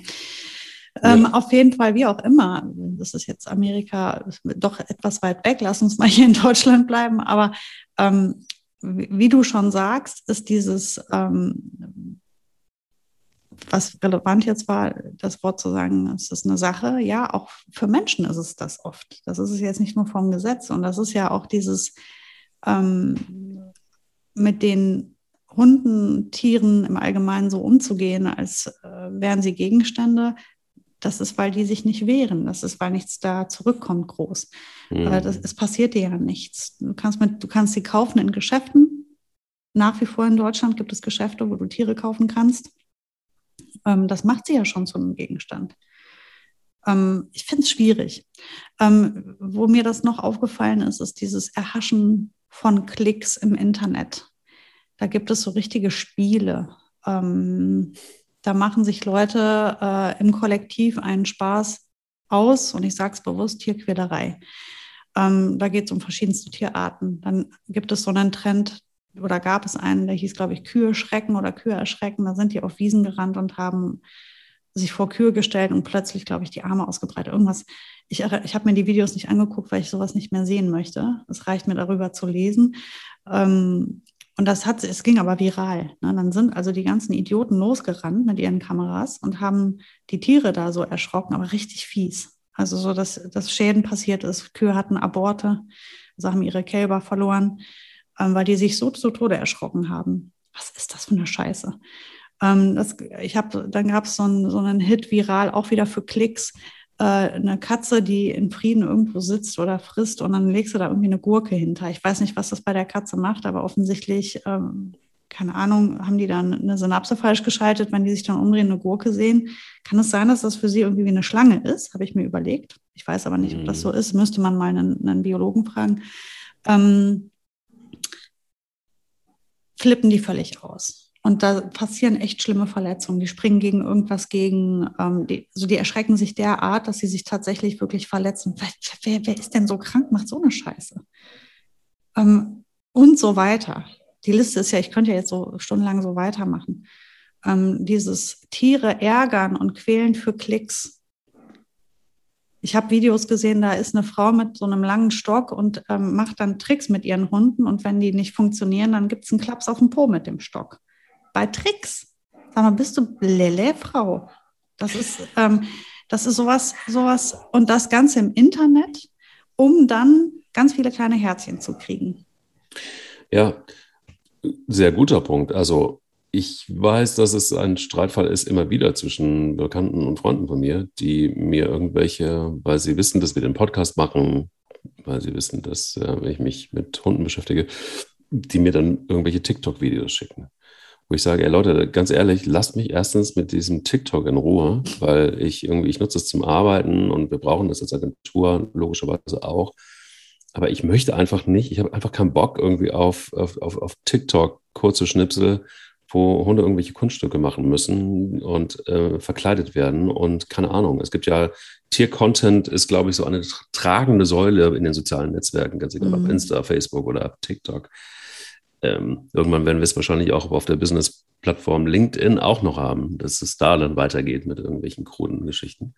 Ähm, ja. auf jeden Fall, wie auch immer, das ist jetzt Amerika doch etwas weit weg, lass uns mal hier in Deutschland bleiben, aber ähm, wie, wie, du schon sagst, ist dieses ähm, was relevant jetzt war, das Wort zu sagen, es ist eine Sache. Ja, auch für Menschen ist es das oft. Das ist es jetzt nicht nur vom Gesetz. Und das ist ja auch dieses ähm, mit den Hunden, Tieren im Allgemeinen so umzugehen, als äh, wären sie Gegenstände. Das ist, weil die sich nicht wehren. Das ist, weil nichts da zurückkommt groß. Mhm. Das, es passiert dir ja nichts. Du kannst, mit, du kannst sie kaufen in Geschäften. Nach wie vor in Deutschland gibt es Geschäfte, wo du Tiere kaufen kannst. Ähm, das macht sie ja schon zu einem Gegenstand. Ähm, ich finde es schwierig. Ähm, wo mir das noch aufgefallen ist, ist dieses Erhaschen von Klicks im Internet. Da gibt es so richtige Spiele. Ähm, da machen sich Leute äh, im Kollektiv einen Spaß aus und ich sage es bewusst, Tierquälerei. Ähm, da geht es um verschiedenste Tierarten. Dann gibt es so einen Trend, oder gab es einen, der hieß, glaube ich, Kühe schrecken oder Kühe erschrecken. Da sind die auf Wiesen gerannt und haben sich vor Kühe gestellt und plötzlich, glaube ich, die Arme ausgebreitet. Irgendwas. Ich, ich habe mir die Videos nicht angeguckt, weil ich sowas nicht mehr sehen möchte. Es reicht mir darüber zu lesen. Ähm, und das hat, es ging aber viral. Ne? Dann sind also die ganzen Idioten losgerannt mit ihren Kameras und haben die Tiere da so erschrocken, aber richtig fies. Also so, dass, dass Schäden passiert ist. Kühe hatten Aborte, also haben ihre Kälber verloren, ähm, weil die sich so zu Tode erschrocken haben. Was ist das für eine Scheiße? Ähm, das, ich habe, dann gab es so, einen, so einen Hit viral, auch wieder für Klicks, eine Katze, die in Frieden irgendwo sitzt oder frisst und dann legst du da irgendwie eine Gurke hinter. Ich weiß nicht, was das bei der Katze macht, aber offensichtlich, ähm, keine Ahnung, haben die dann eine Synapse falsch geschaltet, wenn die sich dann umdrehen, eine Gurke sehen. Kann es sein, dass das für sie irgendwie wie eine Schlange ist? Habe ich mir überlegt. Ich weiß aber nicht, ob das so mhm. ist. Müsste man mal einen, einen Biologen fragen. Ähm, flippen die völlig aus. Und da passieren echt schlimme Verletzungen. Die springen gegen irgendwas gegen, ähm, die, also die erschrecken sich derart, dass sie sich tatsächlich wirklich verletzen. Wer, wer, wer ist denn so krank, macht so eine Scheiße? Ähm, und so weiter. Die Liste ist ja, ich könnte ja jetzt so stundenlang so weitermachen. Ähm, dieses Tiere ärgern und quälen für Klicks. Ich habe Videos gesehen, da ist eine Frau mit so einem langen Stock und ähm, macht dann Tricks mit ihren Hunden und wenn die nicht funktionieren, dann gibt es einen Klaps auf den Po mit dem Stock bei Tricks. Sag mal, bist du Lele, Frau? Das ist, ähm, das ist sowas, sowas und das Ganze im Internet, um dann ganz viele kleine Herzchen zu kriegen. Ja, sehr guter Punkt. Also ich weiß, dass es ein Streitfall ist immer wieder zwischen Bekannten und Freunden von mir, die mir irgendwelche, weil sie wissen, dass wir den Podcast machen, weil sie wissen, dass äh, ich mich mit Hunden beschäftige, die mir dann irgendwelche TikTok-Videos schicken wo ich sage, ey Leute, ganz ehrlich, lasst mich erstens mit diesem TikTok in Ruhe, weil ich irgendwie, ich nutze es zum Arbeiten und wir brauchen das als Agentur logischerweise auch. Aber ich möchte einfach nicht, ich habe einfach keinen Bock irgendwie auf, auf, auf, auf TikTok kurze Schnipsel, wo Hunde irgendwelche Kunststücke machen müssen und äh, verkleidet werden. Und keine Ahnung, es gibt ja Tiercontent ist, glaube ich, so eine tragende Säule in den sozialen Netzwerken, ganz egal mhm. ob Insta, Facebook oder TikTok. Ähm, irgendwann werden wir es wahrscheinlich auch auf der Business-Plattform LinkedIn auch noch haben, dass es da dann weitergeht mit irgendwelchen kruden Geschichten.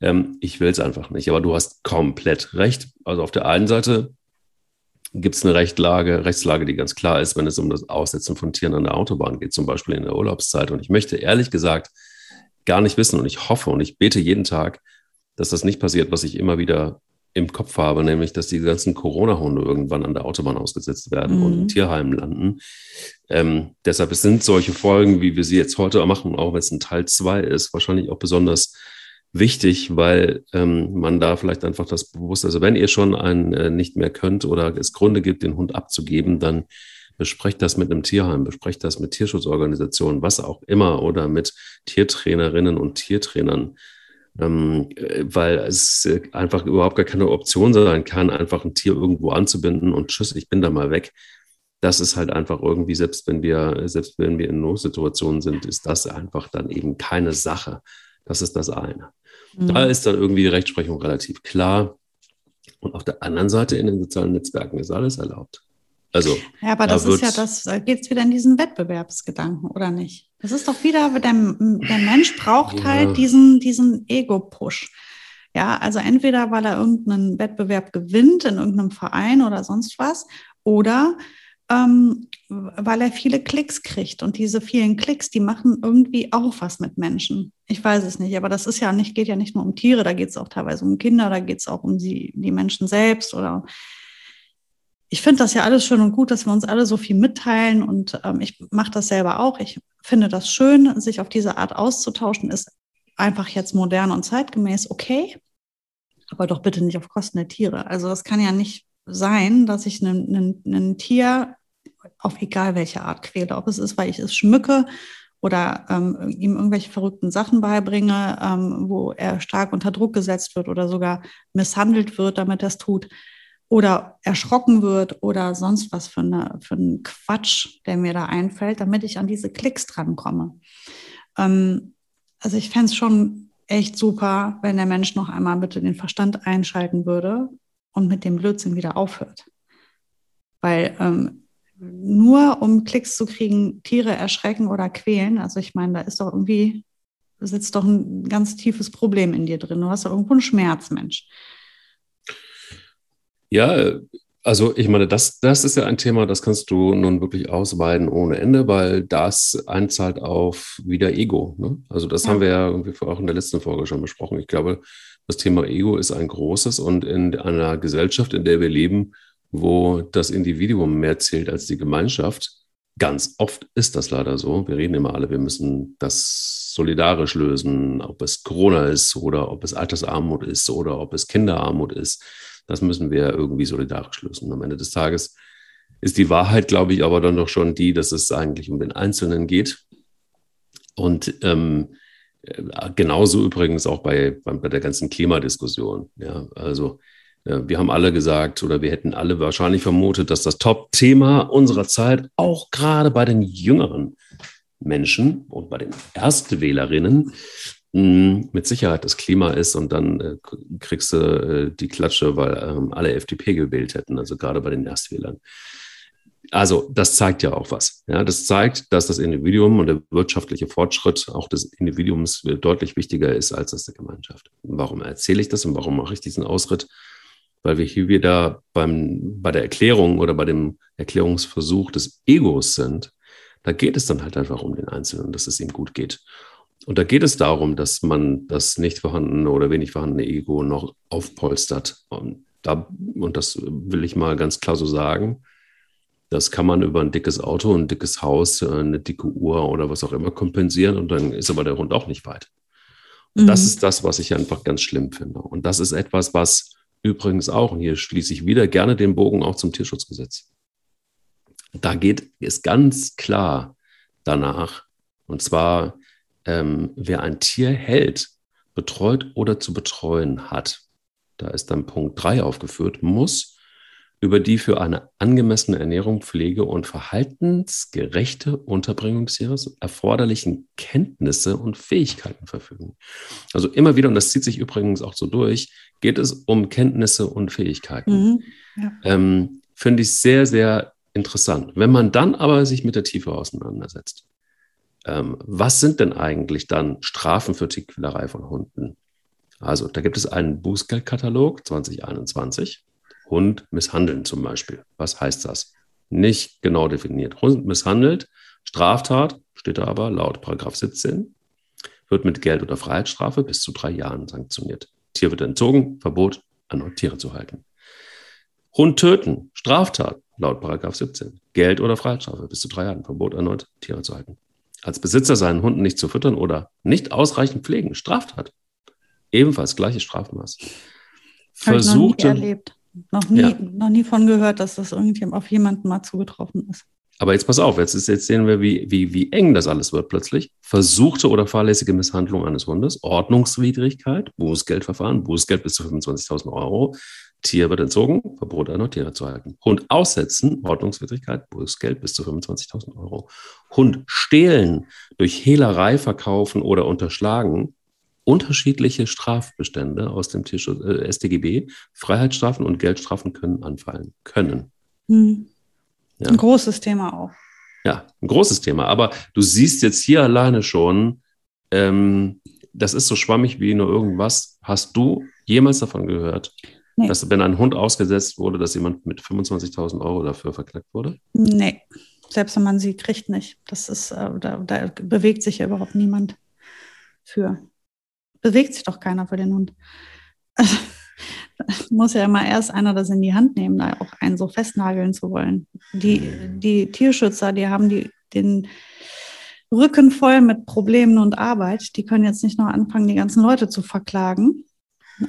Ähm, ich will es einfach nicht, aber du hast komplett recht. Also auf der einen Seite gibt es eine Rechtlage, Rechtslage, die ganz klar ist, wenn es um das Aussetzen von Tieren an der Autobahn geht, zum Beispiel in der Urlaubszeit. Und ich möchte ehrlich gesagt gar nicht wissen und ich hoffe und ich bete jeden Tag, dass das nicht passiert, was ich immer wieder im Kopf habe, nämlich, dass die ganzen Corona-Hunde irgendwann an der Autobahn ausgesetzt werden mhm. und in Tierheimen landen. Ähm, deshalb sind solche Folgen, wie wir sie jetzt heute machen, auch wenn es ein Teil zwei ist, wahrscheinlich auch besonders wichtig, weil ähm, man da vielleicht einfach das bewusst, also wenn ihr schon einen äh, nicht mehr könnt oder es Gründe gibt, den Hund abzugeben, dann besprecht das mit einem Tierheim, besprecht das mit Tierschutzorganisationen, was auch immer, oder mit Tiertrainerinnen und Tiertrainern ähm, weil es einfach überhaupt gar keine Option sein kann, einfach ein Tier irgendwo anzubinden und tschüss, ich bin da mal weg. Das ist halt einfach irgendwie, selbst wenn wir, selbst wenn wir in Notsituationen sind, ist das einfach dann eben keine Sache. Das ist das eine. Mhm. Da ist dann irgendwie die Rechtsprechung relativ klar. Und auf der anderen Seite in den sozialen Netzwerken ist alles erlaubt. Also, ja, aber das ist ja das, da geht es wieder in diesen Wettbewerbsgedanken, oder nicht? Das ist doch wieder, der, der Mensch braucht ja. halt diesen, diesen Ego-Push. Ja, also entweder weil er irgendeinen Wettbewerb gewinnt in irgendeinem Verein oder sonst was, oder ähm, weil er viele Klicks kriegt. Und diese vielen Klicks, die machen irgendwie auch was mit Menschen. Ich weiß es nicht, aber das ist ja nicht, geht ja nicht nur um Tiere, da geht es auch teilweise um Kinder, da geht es auch um die, die Menschen selbst oder ich finde das ja alles schön und gut, dass wir uns alle so viel mitteilen und ähm, ich mache das selber auch. Ich finde das schön, sich auf diese Art auszutauschen, ist einfach jetzt modern und zeitgemäß okay, aber doch bitte nicht auf Kosten der Tiere. Also das kann ja nicht sein, dass ich ein Tier auf egal welche Art quäle, ob es ist, weil ich es schmücke oder ähm, ihm irgendwelche verrückten Sachen beibringe, ähm, wo er stark unter Druck gesetzt wird oder sogar misshandelt wird, damit er es tut oder erschrocken wird oder sonst was für, eine, für einen Quatsch, der mir da einfällt, damit ich an diese Klicks drankomme. Ähm, also ich fände es schon echt super, wenn der Mensch noch einmal bitte den Verstand einschalten würde und mit dem Blödsinn wieder aufhört. Weil ähm, nur um Klicks zu kriegen, Tiere erschrecken oder quälen, also ich meine, da ist doch irgendwie, da sitzt doch ein ganz tiefes Problem in dir drin. Du hast doch irgendwo einen Schmerz, Mensch. Ja, also ich meine, das, das ist ja ein Thema, das kannst du nun wirklich ausweiten ohne Ende, weil das einzahlt auf wieder Ego. Ne? Also das ja. haben wir ja irgendwie auch in der letzten Folge schon besprochen. Ich glaube, das Thema Ego ist ein großes und in einer Gesellschaft, in der wir leben, wo das Individuum mehr zählt als die Gemeinschaft, ganz oft ist das leider so. Wir reden immer alle, wir müssen das solidarisch lösen, ob es Corona ist oder ob es Altersarmut ist oder ob es Kinderarmut ist. Das müssen wir irgendwie solidarisch lösen. Am Ende des Tages ist die Wahrheit, glaube ich, aber dann doch schon die, dass es eigentlich um den Einzelnen geht. Und ähm, äh, genauso übrigens auch bei, bei der ganzen Klimadiskussion. Ja, also äh, wir haben alle gesagt oder wir hätten alle wahrscheinlich vermutet, dass das Top-Thema unserer Zeit auch gerade bei den jüngeren Menschen und bei den Erstwählerinnen mit Sicherheit das Klima ist und dann äh, kriegst du äh, die Klatsche, weil ähm, alle FDP gewählt hätten, also gerade bei den Erstwählern. Also das zeigt ja auch was. Ja, das zeigt, dass das Individuum und der wirtschaftliche Fortschritt auch des Individuums deutlich wichtiger ist als das der Gemeinschaft. Warum erzähle ich das und warum mache ich diesen Ausritt? Weil wir hier wieder beim, bei der Erklärung oder bei dem Erklärungsversuch des Egos sind. Da geht es dann halt einfach um den Einzelnen, dass es ihm gut geht. Und da geht es darum, dass man das nicht vorhandene oder wenig vorhandene Ego noch aufpolstert. Und, da, und das will ich mal ganz klar so sagen. Das kann man über ein dickes Auto, ein dickes Haus, äh, eine dicke Uhr oder was auch immer kompensieren und dann ist aber der Hund auch nicht weit. Mhm. Das ist das, was ich einfach ganz schlimm finde. Und das ist etwas, was übrigens auch, und hier schließe ich wieder gerne den Bogen auch zum Tierschutzgesetz. Da geht es ganz klar danach, und zwar ähm, wer ein Tier hält, betreut oder zu betreuen hat, da ist dann Punkt 3 aufgeführt, muss über die für eine angemessene Ernährung, Pflege und verhaltensgerechte Unterbringung des Tieres erforderlichen Kenntnisse und Fähigkeiten verfügen. Also immer wieder, und das zieht sich übrigens auch so durch, geht es um Kenntnisse und Fähigkeiten. Mhm, ja. ähm, Finde ich sehr, sehr interessant. Wenn man dann aber sich mit der Tiefe auseinandersetzt, ähm, was sind denn eigentlich dann Strafen für Tierquälerei von Hunden? Also da gibt es einen Bußgeldkatalog 2021. Hund misshandeln zum Beispiel. Was heißt das? Nicht genau definiert. Hund misshandelt, Straftat, steht da aber laut Paragraph 17, wird mit Geld oder Freiheitsstrafe bis zu drei Jahren sanktioniert. Tier wird entzogen, Verbot, erneut Tiere zu halten. Hund töten, Straftat, laut Paragraph 17. Geld oder Freiheitsstrafe bis zu drei Jahren, Verbot, erneut Tiere zu halten als Besitzer seinen Hunden nicht zu füttern oder nicht ausreichend pflegen, Straftat. Ebenfalls gleiches Strafmaß. Versuchte. Noch nie erlebt. Noch nie, ja. noch nie von gehört, dass das irgendwie auf jemanden mal zugetroffen ist. Aber jetzt pass auf, jetzt, ist, jetzt sehen wir, wie, wie, wie eng das alles wird plötzlich. Versuchte oder fahrlässige Misshandlung eines Hundes, Ordnungswidrigkeit, Bußgeldverfahren, Bußgeld bis zu 25.000 Euro, Tier wird entzogen, Verbot einer Tiere zu halten. Hund aussetzen, Ordnungswidrigkeit, Bußgeld bis zu 25.000 Euro. Hund stehlen, durch Hehlerei verkaufen oder unterschlagen, unterschiedliche Strafbestände aus dem Tierschutz, äh, StGB, Freiheitsstrafen und Geldstrafen können anfallen. Können. Hm. Ja. Ein großes Thema auch. Ja, ein großes Thema. Aber du siehst jetzt hier alleine schon, ähm, das ist so schwammig wie nur irgendwas. Hast du jemals davon gehört, Nee. Dass, wenn ein Hund ausgesetzt wurde, dass jemand mit 25.000 Euro dafür verknackt wurde? Nee, selbst wenn man sie kriegt, nicht. Das ist, äh, da, da bewegt sich ja überhaupt niemand für. Bewegt sich doch keiner für den Hund. Also, [LAUGHS] muss ja immer erst einer das in die Hand nehmen, da auch einen so festnageln zu wollen. Die, die Tierschützer, die haben die, den Rücken voll mit Problemen und Arbeit. Die können jetzt nicht noch anfangen, die ganzen Leute zu verklagen.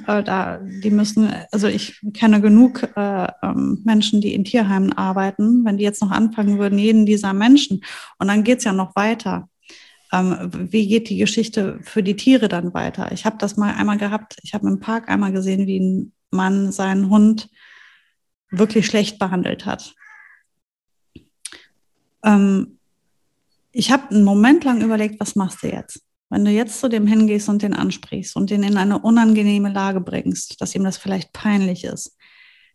Äh, da, die müssen, also ich kenne genug äh, ähm, Menschen, die in Tierheimen arbeiten, wenn die jetzt noch anfangen würden, jeden dieser Menschen, und dann geht es ja noch weiter. Ähm, wie geht die Geschichte für die Tiere dann weiter? Ich habe das mal einmal gehabt, ich habe im Park einmal gesehen, wie ein Mann seinen Hund wirklich schlecht behandelt hat. Ähm, ich habe einen Moment lang überlegt, was machst du jetzt? Wenn du jetzt zu dem hingehst und den ansprichst und den in eine unangenehme Lage bringst, dass ihm das vielleicht peinlich ist,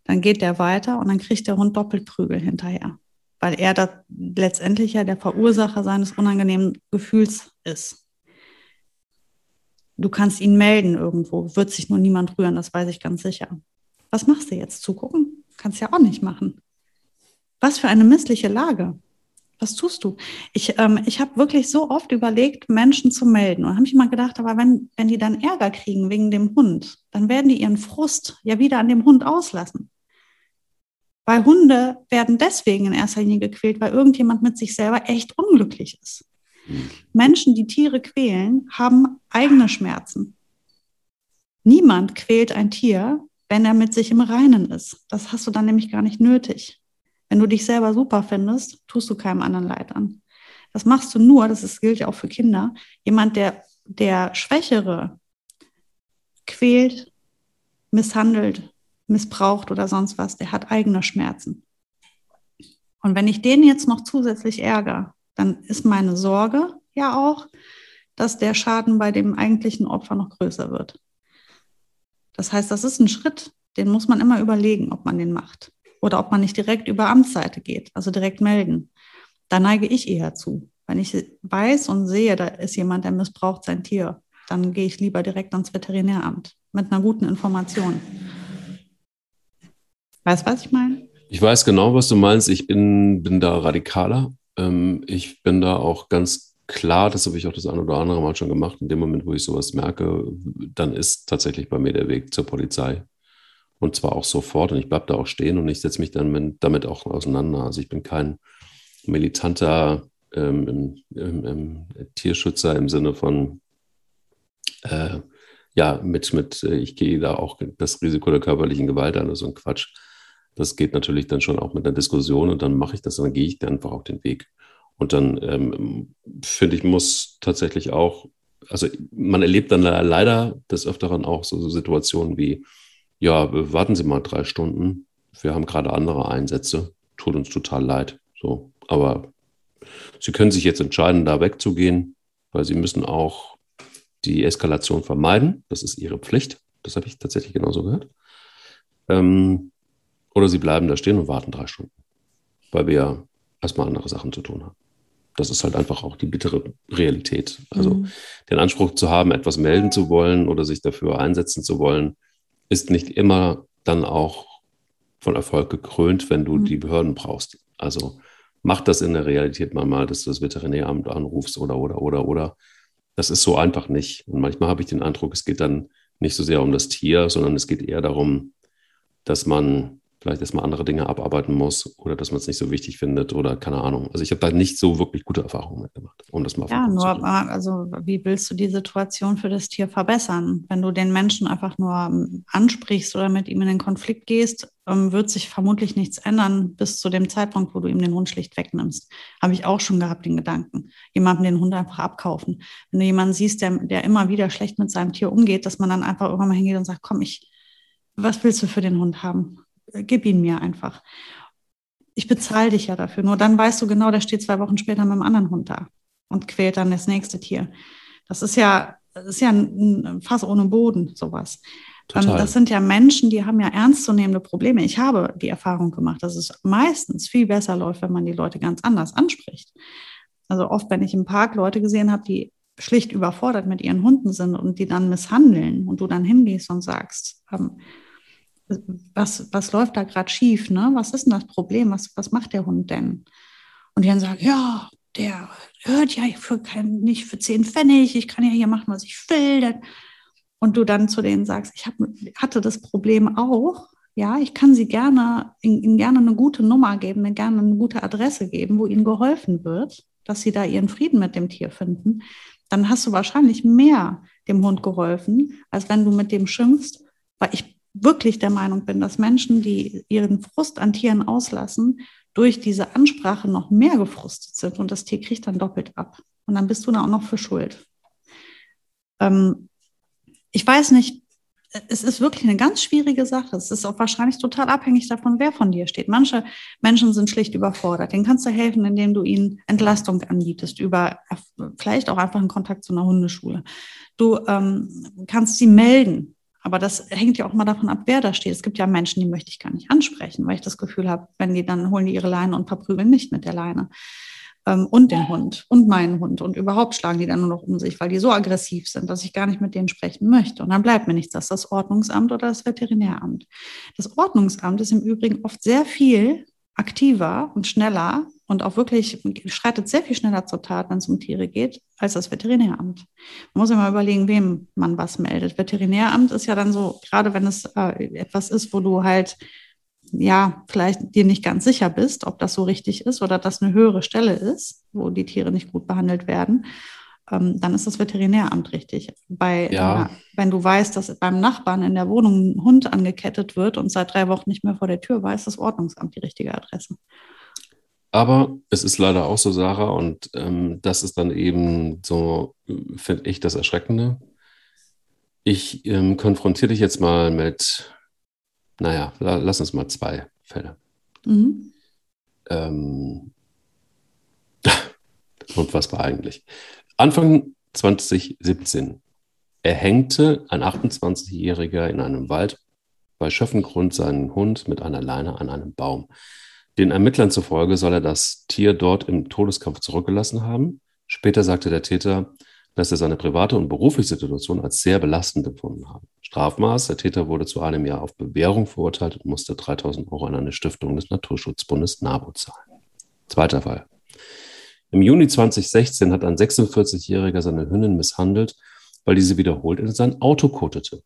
dann geht der weiter und dann kriegt der Hund doppelt Prügel hinterher, weil er da letztendlich ja der Verursacher seines unangenehmen Gefühls ist. Du kannst ihn melden irgendwo, wird sich nur niemand rühren, das weiß ich ganz sicher. Was machst du jetzt? Zugucken? Kannst ja auch nicht machen. Was für eine missliche Lage was tust du? Ich, ähm, ich habe wirklich so oft überlegt, Menschen zu melden. Und habe ich mal gedacht, aber wenn, wenn die dann Ärger kriegen wegen dem Hund, dann werden die ihren Frust ja wieder an dem Hund auslassen. Weil Hunde werden deswegen in erster Linie gequält, weil irgendjemand mit sich selber echt unglücklich ist. Menschen, die Tiere quälen, haben eigene Schmerzen. Niemand quält ein Tier, wenn er mit sich im Reinen ist. Das hast du dann nämlich gar nicht nötig. Wenn du dich selber super findest, tust du keinem anderen Leid an. Das machst du nur, das ist, gilt ja auch für Kinder, jemand, der, der Schwächere quält, misshandelt, missbraucht oder sonst was, der hat eigene Schmerzen. Und wenn ich den jetzt noch zusätzlich ärgere, dann ist meine Sorge ja auch, dass der Schaden bei dem eigentlichen Opfer noch größer wird. Das heißt, das ist ein Schritt, den muss man immer überlegen, ob man den macht oder ob man nicht direkt über Amtsseite geht, also direkt melden. Da neige ich eher zu. Wenn ich weiß und sehe, da ist jemand, der missbraucht sein Tier, dann gehe ich lieber direkt ans Veterinäramt mit einer guten Information. Weißt du, was ich meine? Ich weiß genau, was du meinst. Ich bin, bin da radikaler. Ähm, ich bin da auch ganz klar, das habe ich auch das eine oder andere Mal schon gemacht. In dem Moment, wo ich sowas merke, dann ist tatsächlich bei mir der Weg zur Polizei. Und zwar auch sofort. Und ich bleibe da auch stehen und ich setze mich dann damit auch auseinander. Also ich bin kein militanter ähm, im, im, im Tierschützer im Sinne von, äh, ja, mit, mit, äh, ich gehe da auch das Risiko der körperlichen Gewalt an, so ein Quatsch. Das geht natürlich dann schon auch mit einer Diskussion und dann mache ich das dann gehe ich dann einfach auf den Weg. Und dann ähm, finde ich, muss tatsächlich auch, also man erlebt dann leider des Öfteren auch so, so Situationen wie, ja, warten Sie mal drei Stunden. Wir haben gerade andere Einsätze. Tut uns total leid. So, aber Sie können sich jetzt entscheiden, da wegzugehen, weil Sie müssen auch die Eskalation vermeiden. Das ist Ihre Pflicht. Das habe ich tatsächlich genauso gehört. Ähm, oder Sie bleiben da stehen und warten drei Stunden, weil wir ja erstmal andere Sachen zu tun haben. Das ist halt einfach auch die bittere Realität. Also mhm. den Anspruch zu haben, etwas melden zu wollen oder sich dafür einsetzen zu wollen, ist nicht immer dann auch von Erfolg gekrönt, wenn du mhm. die Behörden brauchst. Also mach das in der Realität mal mal, dass du das Veterinäramt anrufst oder, oder, oder, oder. Das ist so einfach nicht. Und manchmal habe ich den Eindruck, es geht dann nicht so sehr um das Tier, sondern es geht eher darum, dass man vielleicht erstmal andere Dinge abarbeiten muss oder dass man es nicht so wichtig findet oder keine Ahnung. Also ich habe da nicht so wirklich gute Erfahrungen mitgemacht, um das mal Ja, nur, also wie willst du die Situation für das Tier verbessern? Wenn du den Menschen einfach nur ähm, ansprichst oder mit ihm in den Konflikt gehst, ähm, wird sich vermutlich nichts ändern bis zu dem Zeitpunkt, wo du ihm den Hund schlicht wegnimmst. Habe ich auch schon gehabt, den Gedanken. Jemandem den Hund einfach abkaufen. Wenn du jemanden siehst, der, der immer wieder schlecht mit seinem Tier umgeht, dass man dann einfach irgendwann mal hingeht und sagt, komm, ich, was willst du für den Hund haben? Gib ihn mir einfach. Ich bezahle dich ja dafür. Nur dann weißt du genau, der steht zwei Wochen später mit einem anderen Hund da und quält dann das nächste Tier. Das ist ja, das ist ja ein Fass ohne Boden, sowas. Total. Das sind ja Menschen, die haben ja ernstzunehmende Probleme. Ich habe die Erfahrung gemacht, dass es meistens viel besser läuft, wenn man die Leute ganz anders anspricht. Also oft, wenn ich im Park Leute gesehen habe, die schlicht überfordert mit ihren Hunden sind und die dann misshandeln und du dann hingehst und sagst, ähm, was, was läuft da gerade schief, ne? Was ist denn das Problem? Was, was macht der Hund denn? Und die dann sagen, ja, der hört ja für kein, nicht für zehn Pfennig, ich kann ja hier machen, was ich will. Und du dann zu denen sagst, ich hab, hatte das Problem auch, ja, ich kann sie gerne, ihnen gerne eine gute Nummer geben, eine gerne eine gute Adresse geben, wo ihnen geholfen wird, dass sie da ihren Frieden mit dem Tier finden. Dann hast du wahrscheinlich mehr dem Hund geholfen, als wenn du mit dem schimpfst, weil ich wirklich der Meinung bin, dass Menschen, die ihren Frust an Tieren auslassen, durch diese Ansprache noch mehr gefrustet sind und das Tier kriegt dann doppelt ab. Und dann bist du da auch noch für schuld. Ähm, ich weiß nicht, es ist wirklich eine ganz schwierige Sache. Es ist auch wahrscheinlich total abhängig davon, wer von dir steht. Manche Menschen sind schlicht überfordert. Denen kannst du helfen, indem du ihnen Entlastung anbietest, über vielleicht auch einfach einen Kontakt zu einer Hundeschule. Du ähm, kannst sie melden. Aber das hängt ja auch mal davon ab, wer da steht. Es gibt ja Menschen, die möchte ich gar nicht ansprechen, weil ich das Gefühl habe, wenn die dann holen die ihre Leine und verprügeln nicht mit der Leine. Ähm, und den Hund und meinen Hund. Und überhaupt schlagen die dann nur noch um sich, weil die so aggressiv sind, dass ich gar nicht mit denen sprechen möchte. Und dann bleibt mir nichts, das ist das Ordnungsamt oder das Veterinäramt. Das Ordnungsamt ist im Übrigen oft sehr viel aktiver und schneller und auch wirklich schreitet sehr viel schneller zur Tat, wenn es um Tiere geht, als das Veterinäramt. Man muss immer überlegen, wem man was meldet. Veterinäramt ist ja dann so, gerade wenn es äh, etwas ist, wo du halt ja, vielleicht dir nicht ganz sicher bist, ob das so richtig ist oder dass eine höhere Stelle ist, wo die Tiere nicht gut behandelt werden, ähm, dann ist das Veterinäramt richtig. Bei, ja. äh, wenn du weißt, dass beim Nachbarn in der Wohnung ein Hund angekettet wird und seit drei Wochen nicht mehr vor der Tür war, ist das Ordnungsamt die richtige Adresse. Aber es ist leider auch so, Sarah, und ähm, das ist dann eben so, finde ich, das Erschreckende. Ich ähm, konfrontiere dich jetzt mal mit naja, lass uns mal zwei Fälle. Mhm. Ähm, [LAUGHS] unfassbar eigentlich. Anfang 2017 erhängte ein 28-Jähriger in einem Wald bei Schöffengrund seinen Hund mit einer Leine an einem Baum. Den Ermittlern zufolge soll er das Tier dort im Todeskampf zurückgelassen haben. Später sagte der Täter, dass er seine private und berufliche Situation als sehr belastend empfunden habe. Strafmaß, der Täter wurde zu einem Jahr auf Bewährung verurteilt und musste 3000 Euro an eine Stiftung des Naturschutzbundes NABU zahlen. Zweiter Fall. Im Juni 2016 hat ein 46-Jähriger seine Hündin misshandelt, weil diese wiederholt in sein Auto kotete.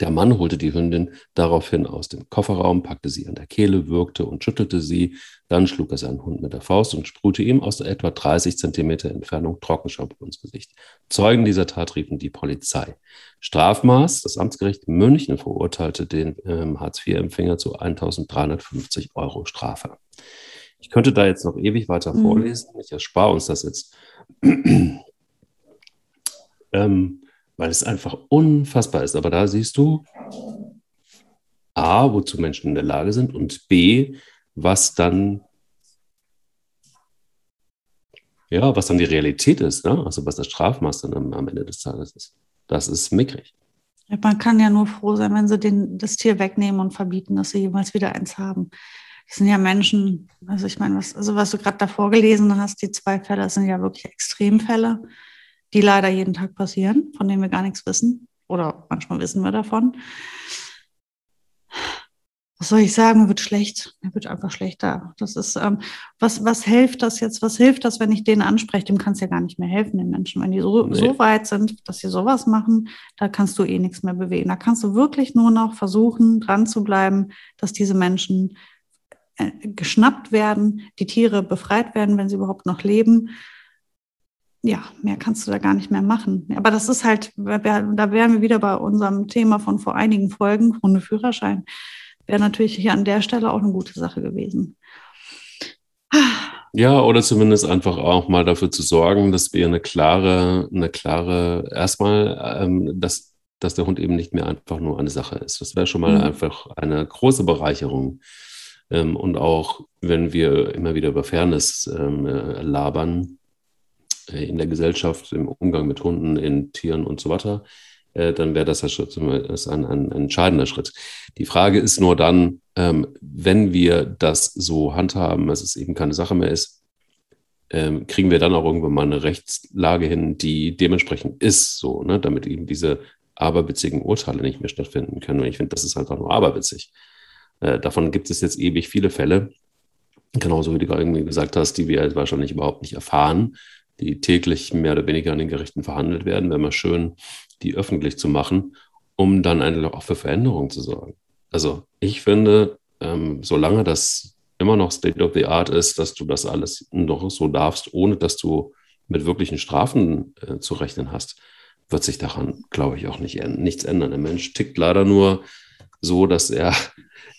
Der Mann holte die Hündin daraufhin aus dem Kofferraum, packte sie an der Kehle, würgte und schüttelte sie. Dann schlug er seinen Hund mit der Faust und sprühte ihm aus etwa 30 Zentimeter Entfernung Trockenshampoo ins Gesicht. Zeugen dieser Tat riefen die Polizei. Strafmaß, das Amtsgericht München verurteilte den ähm, Hartz-IV-Empfänger zu 1350 Euro Strafe. Ich könnte da jetzt noch ewig weiter mhm. vorlesen. Ich erspare uns das jetzt. [CLEARS THROAT] ähm, weil es einfach unfassbar ist. Aber da siehst du A, wozu Menschen in der Lage sind und B, was dann ja, was dann die Realität ist, ne? also was das Strafmaß dann am, am Ende des Tages ist. Das ist mickrig. Man kann ja nur froh sein, wenn sie den, das Tier wegnehmen und verbieten, dass sie jemals wieder eins haben. Das sind ja Menschen, also ich meine, was, also was du gerade davor gelesen hast, die zwei Fälle sind ja wirklich Extremfälle die leider jeden Tag passieren, von denen wir gar nichts wissen. Oder manchmal wissen wir davon. Was soll ich sagen? Mir wird schlecht. Mir wird einfach schlechter. Das ist, ähm, was, was hilft das jetzt? Was hilft das, wenn ich denen anspreche? Dem kannst du ja gar nicht mehr helfen, den Menschen. Wenn die so, nee. so weit sind, dass sie sowas machen, da kannst du eh nichts mehr bewegen. Da kannst du wirklich nur noch versuchen, dran zu bleiben, dass diese Menschen äh, geschnappt werden, die Tiere befreit werden, wenn sie überhaupt noch leben ja, mehr kannst du da gar nicht mehr machen. Aber das ist halt, da wären wir wieder bei unserem Thema von vor einigen Folgen, Hundeführerschein. Wäre natürlich hier an der Stelle auch eine gute Sache gewesen. Ja, oder zumindest einfach auch mal dafür zu sorgen, dass wir eine klare, eine klare, erstmal, ähm, dass, dass der Hund eben nicht mehr einfach nur eine Sache ist. Das wäre schon mal mhm. einfach eine große Bereicherung. Ähm, und auch wenn wir immer wieder über Fairness ähm, äh, labern, in der Gesellschaft, im Umgang mit Hunden, in Tieren und so weiter, äh, dann wäre das, ein, ein, ein, entscheidender Schritt. Die Frage ist nur dann, ähm, wenn wir das so handhaben, dass es eben keine Sache mehr ist, ähm, kriegen wir dann auch irgendwann mal eine Rechtslage hin, die dementsprechend ist, so, ne, damit eben diese aberwitzigen Urteile nicht mehr stattfinden können. Und ich finde, das ist halt auch nur aberwitzig. Äh, davon gibt es jetzt ewig viele Fälle, genauso wie du gerade irgendwie gesagt hast, die wir wahrscheinlich überhaupt nicht erfahren, die täglich mehr oder weniger an den Gerichten verhandelt werden, wäre mal schön, die öffentlich zu machen, um dann eigentlich auch für Veränderungen zu sorgen. Also ich finde, ähm, solange das immer noch State of the Art ist, dass du das alles noch so darfst, ohne dass du mit wirklichen Strafen äh, zu rechnen hast, wird sich daran, glaube ich, auch nicht, nichts ändern. Der Mensch tickt leider nur so, dass er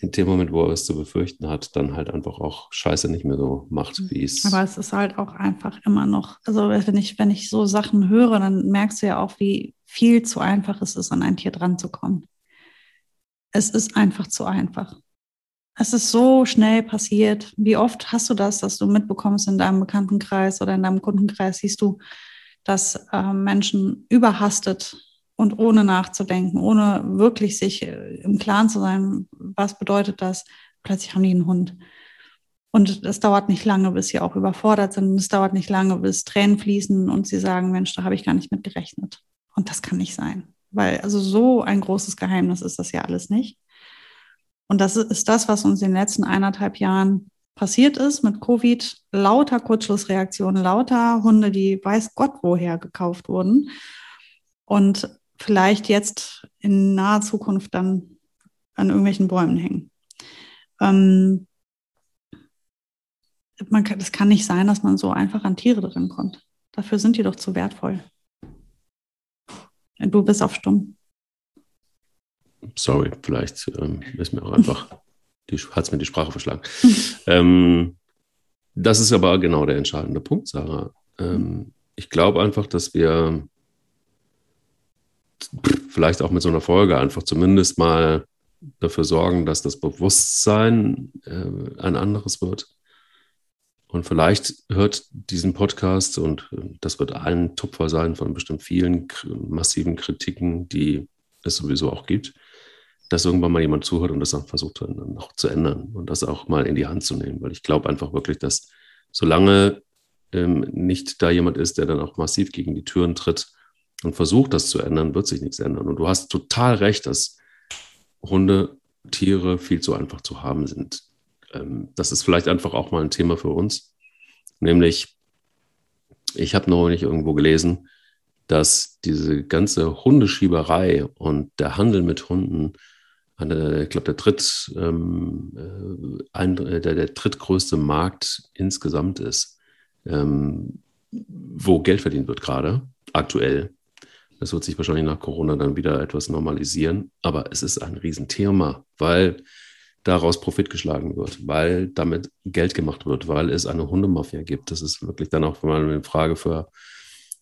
in dem Moment, wo er es zu befürchten hat, dann halt einfach auch Scheiße nicht mehr so macht, mhm. wie es. Aber es ist halt auch einfach immer noch, also wenn ich, wenn ich so Sachen höre, dann merkst du ja auch, wie viel zu einfach es ist, an ein Tier dran zu kommen. Es ist einfach zu einfach. Es ist so schnell passiert. Wie oft hast du das, dass du mitbekommst in deinem Bekanntenkreis oder in deinem Kundenkreis, siehst du, dass äh, Menschen überhastet und ohne nachzudenken, ohne wirklich sich äh, im Klaren zu sein, was bedeutet das, plötzlich haben die einen Hund. Und es dauert nicht lange, bis sie auch überfordert sind. Es dauert nicht lange, bis Tränen fließen und sie sagen, Mensch, da habe ich gar nicht mit gerechnet. Und das kann nicht sein. Weil also so ein großes Geheimnis ist das ja alles nicht. Und das ist das, was uns in den letzten eineinhalb Jahren passiert ist mit Covid. Lauter Kurzschlussreaktionen, lauter Hunde, die weiß Gott woher gekauft wurden. Und vielleicht jetzt in naher Zukunft dann an irgendwelchen Bäumen hängen. Ähm, man kann, das kann nicht sein, dass man so einfach an Tiere drin kommt. Dafür sind die doch zu wertvoll. Du bist auf Stumm. Sorry, vielleicht ähm, ist mir auch [LAUGHS] einfach, hat es mir die Sprache verschlagen. ähm, das ist aber genau der entscheidende Punkt, Sarah. Ähm, ich glaube einfach, dass wir vielleicht auch mit so einer Folge einfach zumindest mal dafür sorgen, dass das Bewusstsein äh, ein anderes wird. Und vielleicht hört diesen Podcast, und äh, das wird ein Tupfer sein von bestimmt vielen massiven Kritiken, die es sowieso auch gibt, dass irgendwann mal jemand zuhört und das auch versucht dann noch zu ändern und das auch mal in die Hand zu nehmen. Weil ich glaube einfach wirklich, dass solange ähm, nicht da jemand ist, der dann auch massiv gegen die Türen tritt, und versucht, das zu ändern, wird sich nichts ändern. Und du hast total recht, dass Hunde, Tiere viel zu einfach zu haben sind. Ähm, das ist vielleicht einfach auch mal ein Thema für uns. Nämlich, ich habe noch nicht irgendwo gelesen, dass diese ganze Hundeschieberei und der Handel mit Hunden, eine, ich glaube, der, dritt, ähm, äh, ein, der, der drittgrößte Markt insgesamt ist, ähm, wo Geld verdient wird gerade, aktuell. Das wird sich wahrscheinlich nach Corona dann wieder etwas normalisieren. Aber es ist ein Riesenthema, weil daraus Profit geschlagen wird, weil damit Geld gemacht wird, weil es eine Hundemafia gibt. Das ist wirklich dann auch mal eine Frage für,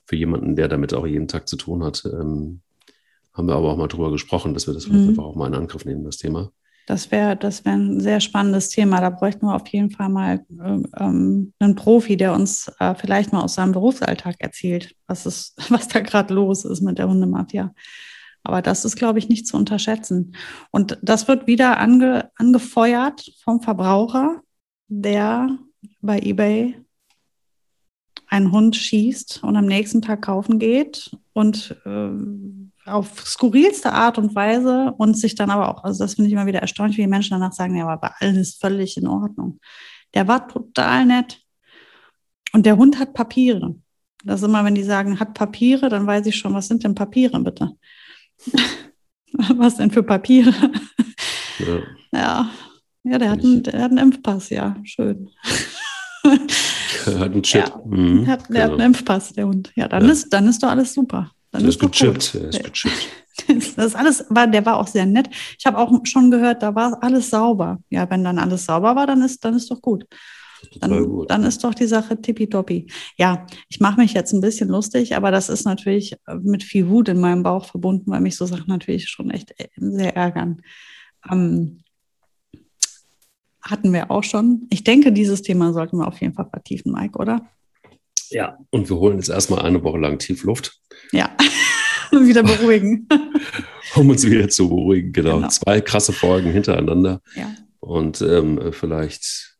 für jemanden, der damit auch jeden Tag zu tun hat. Ähm, haben wir aber auch mal drüber gesprochen, dass wir das vielleicht mhm. einfach auch mal in Angriff nehmen, das Thema. Das wäre das wär ein sehr spannendes Thema. Da bräuchten wir auf jeden Fall mal ähm, einen Profi, der uns äh, vielleicht mal aus seinem Berufsalltag erzählt, was, ist, [LAUGHS] was da gerade los ist mit der Hundemafia. Aber das ist, glaube ich, nicht zu unterschätzen. Und das wird wieder ange, angefeuert vom Verbraucher, der bei eBay einen Hund schießt und am nächsten Tag kaufen geht und äh, auf skurrilste Art und Weise und sich dann aber auch, also das finde ich immer wieder erstaunlich, wie die Menschen danach sagen, ja, aber alles völlig in Ordnung. Der war total nett. Und der Hund hat Papiere. Das ist immer, wenn die sagen, hat Papiere, dann weiß ich schon, was sind denn Papiere, bitte? [LAUGHS] was denn für Papiere? Ja. ja. Ja, der hat, einen, der hat einen Impfpass, ja, schön. [LAUGHS] Er hat einen Chip. Ja, mhm, hat, der genau. hat einen Impfpass, der Hund. Ja, dann, ja. Ist, dann ist doch alles super. Dann der ist, gechippt. Er ist gechippt. [LAUGHS] Das ist alles, war, der war auch sehr nett. Ich habe auch schon gehört, da war alles sauber. Ja, wenn dann alles sauber war, dann ist, dann ist doch gut. Dann, gut. dann ist doch die Sache tippitoppi. Ja, ich mache mich jetzt ein bisschen lustig, aber das ist natürlich mit viel Wut in meinem Bauch verbunden, weil mich so Sachen natürlich schon echt äh, sehr ärgern. Ähm, hatten wir auch schon. Ich denke, dieses Thema sollten wir auf jeden Fall vertiefen, Mike, oder? Ja, und wir holen jetzt erstmal eine Woche lang Tiefluft. Ja, [LAUGHS] wieder beruhigen. [LAUGHS] um uns wieder zu beruhigen, genau. genau. Zwei krasse Folgen hintereinander. Ja. Und ähm, vielleicht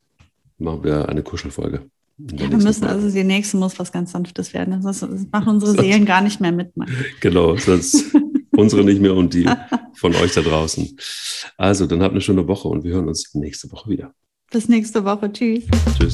machen wir eine Kuschelfolge. Ja, wir müssen Folge. also die nächste muss was ganz Sanftes werden. Sonst machen unsere Seelen gar nicht mehr mit. [LAUGHS] Genau, sonst unsere nicht mehr und die von euch da draußen. Also, dann habt eine schöne Woche und wir hören uns nächste Woche wieder. Bis nächste Woche. Tschüss. Tschüss.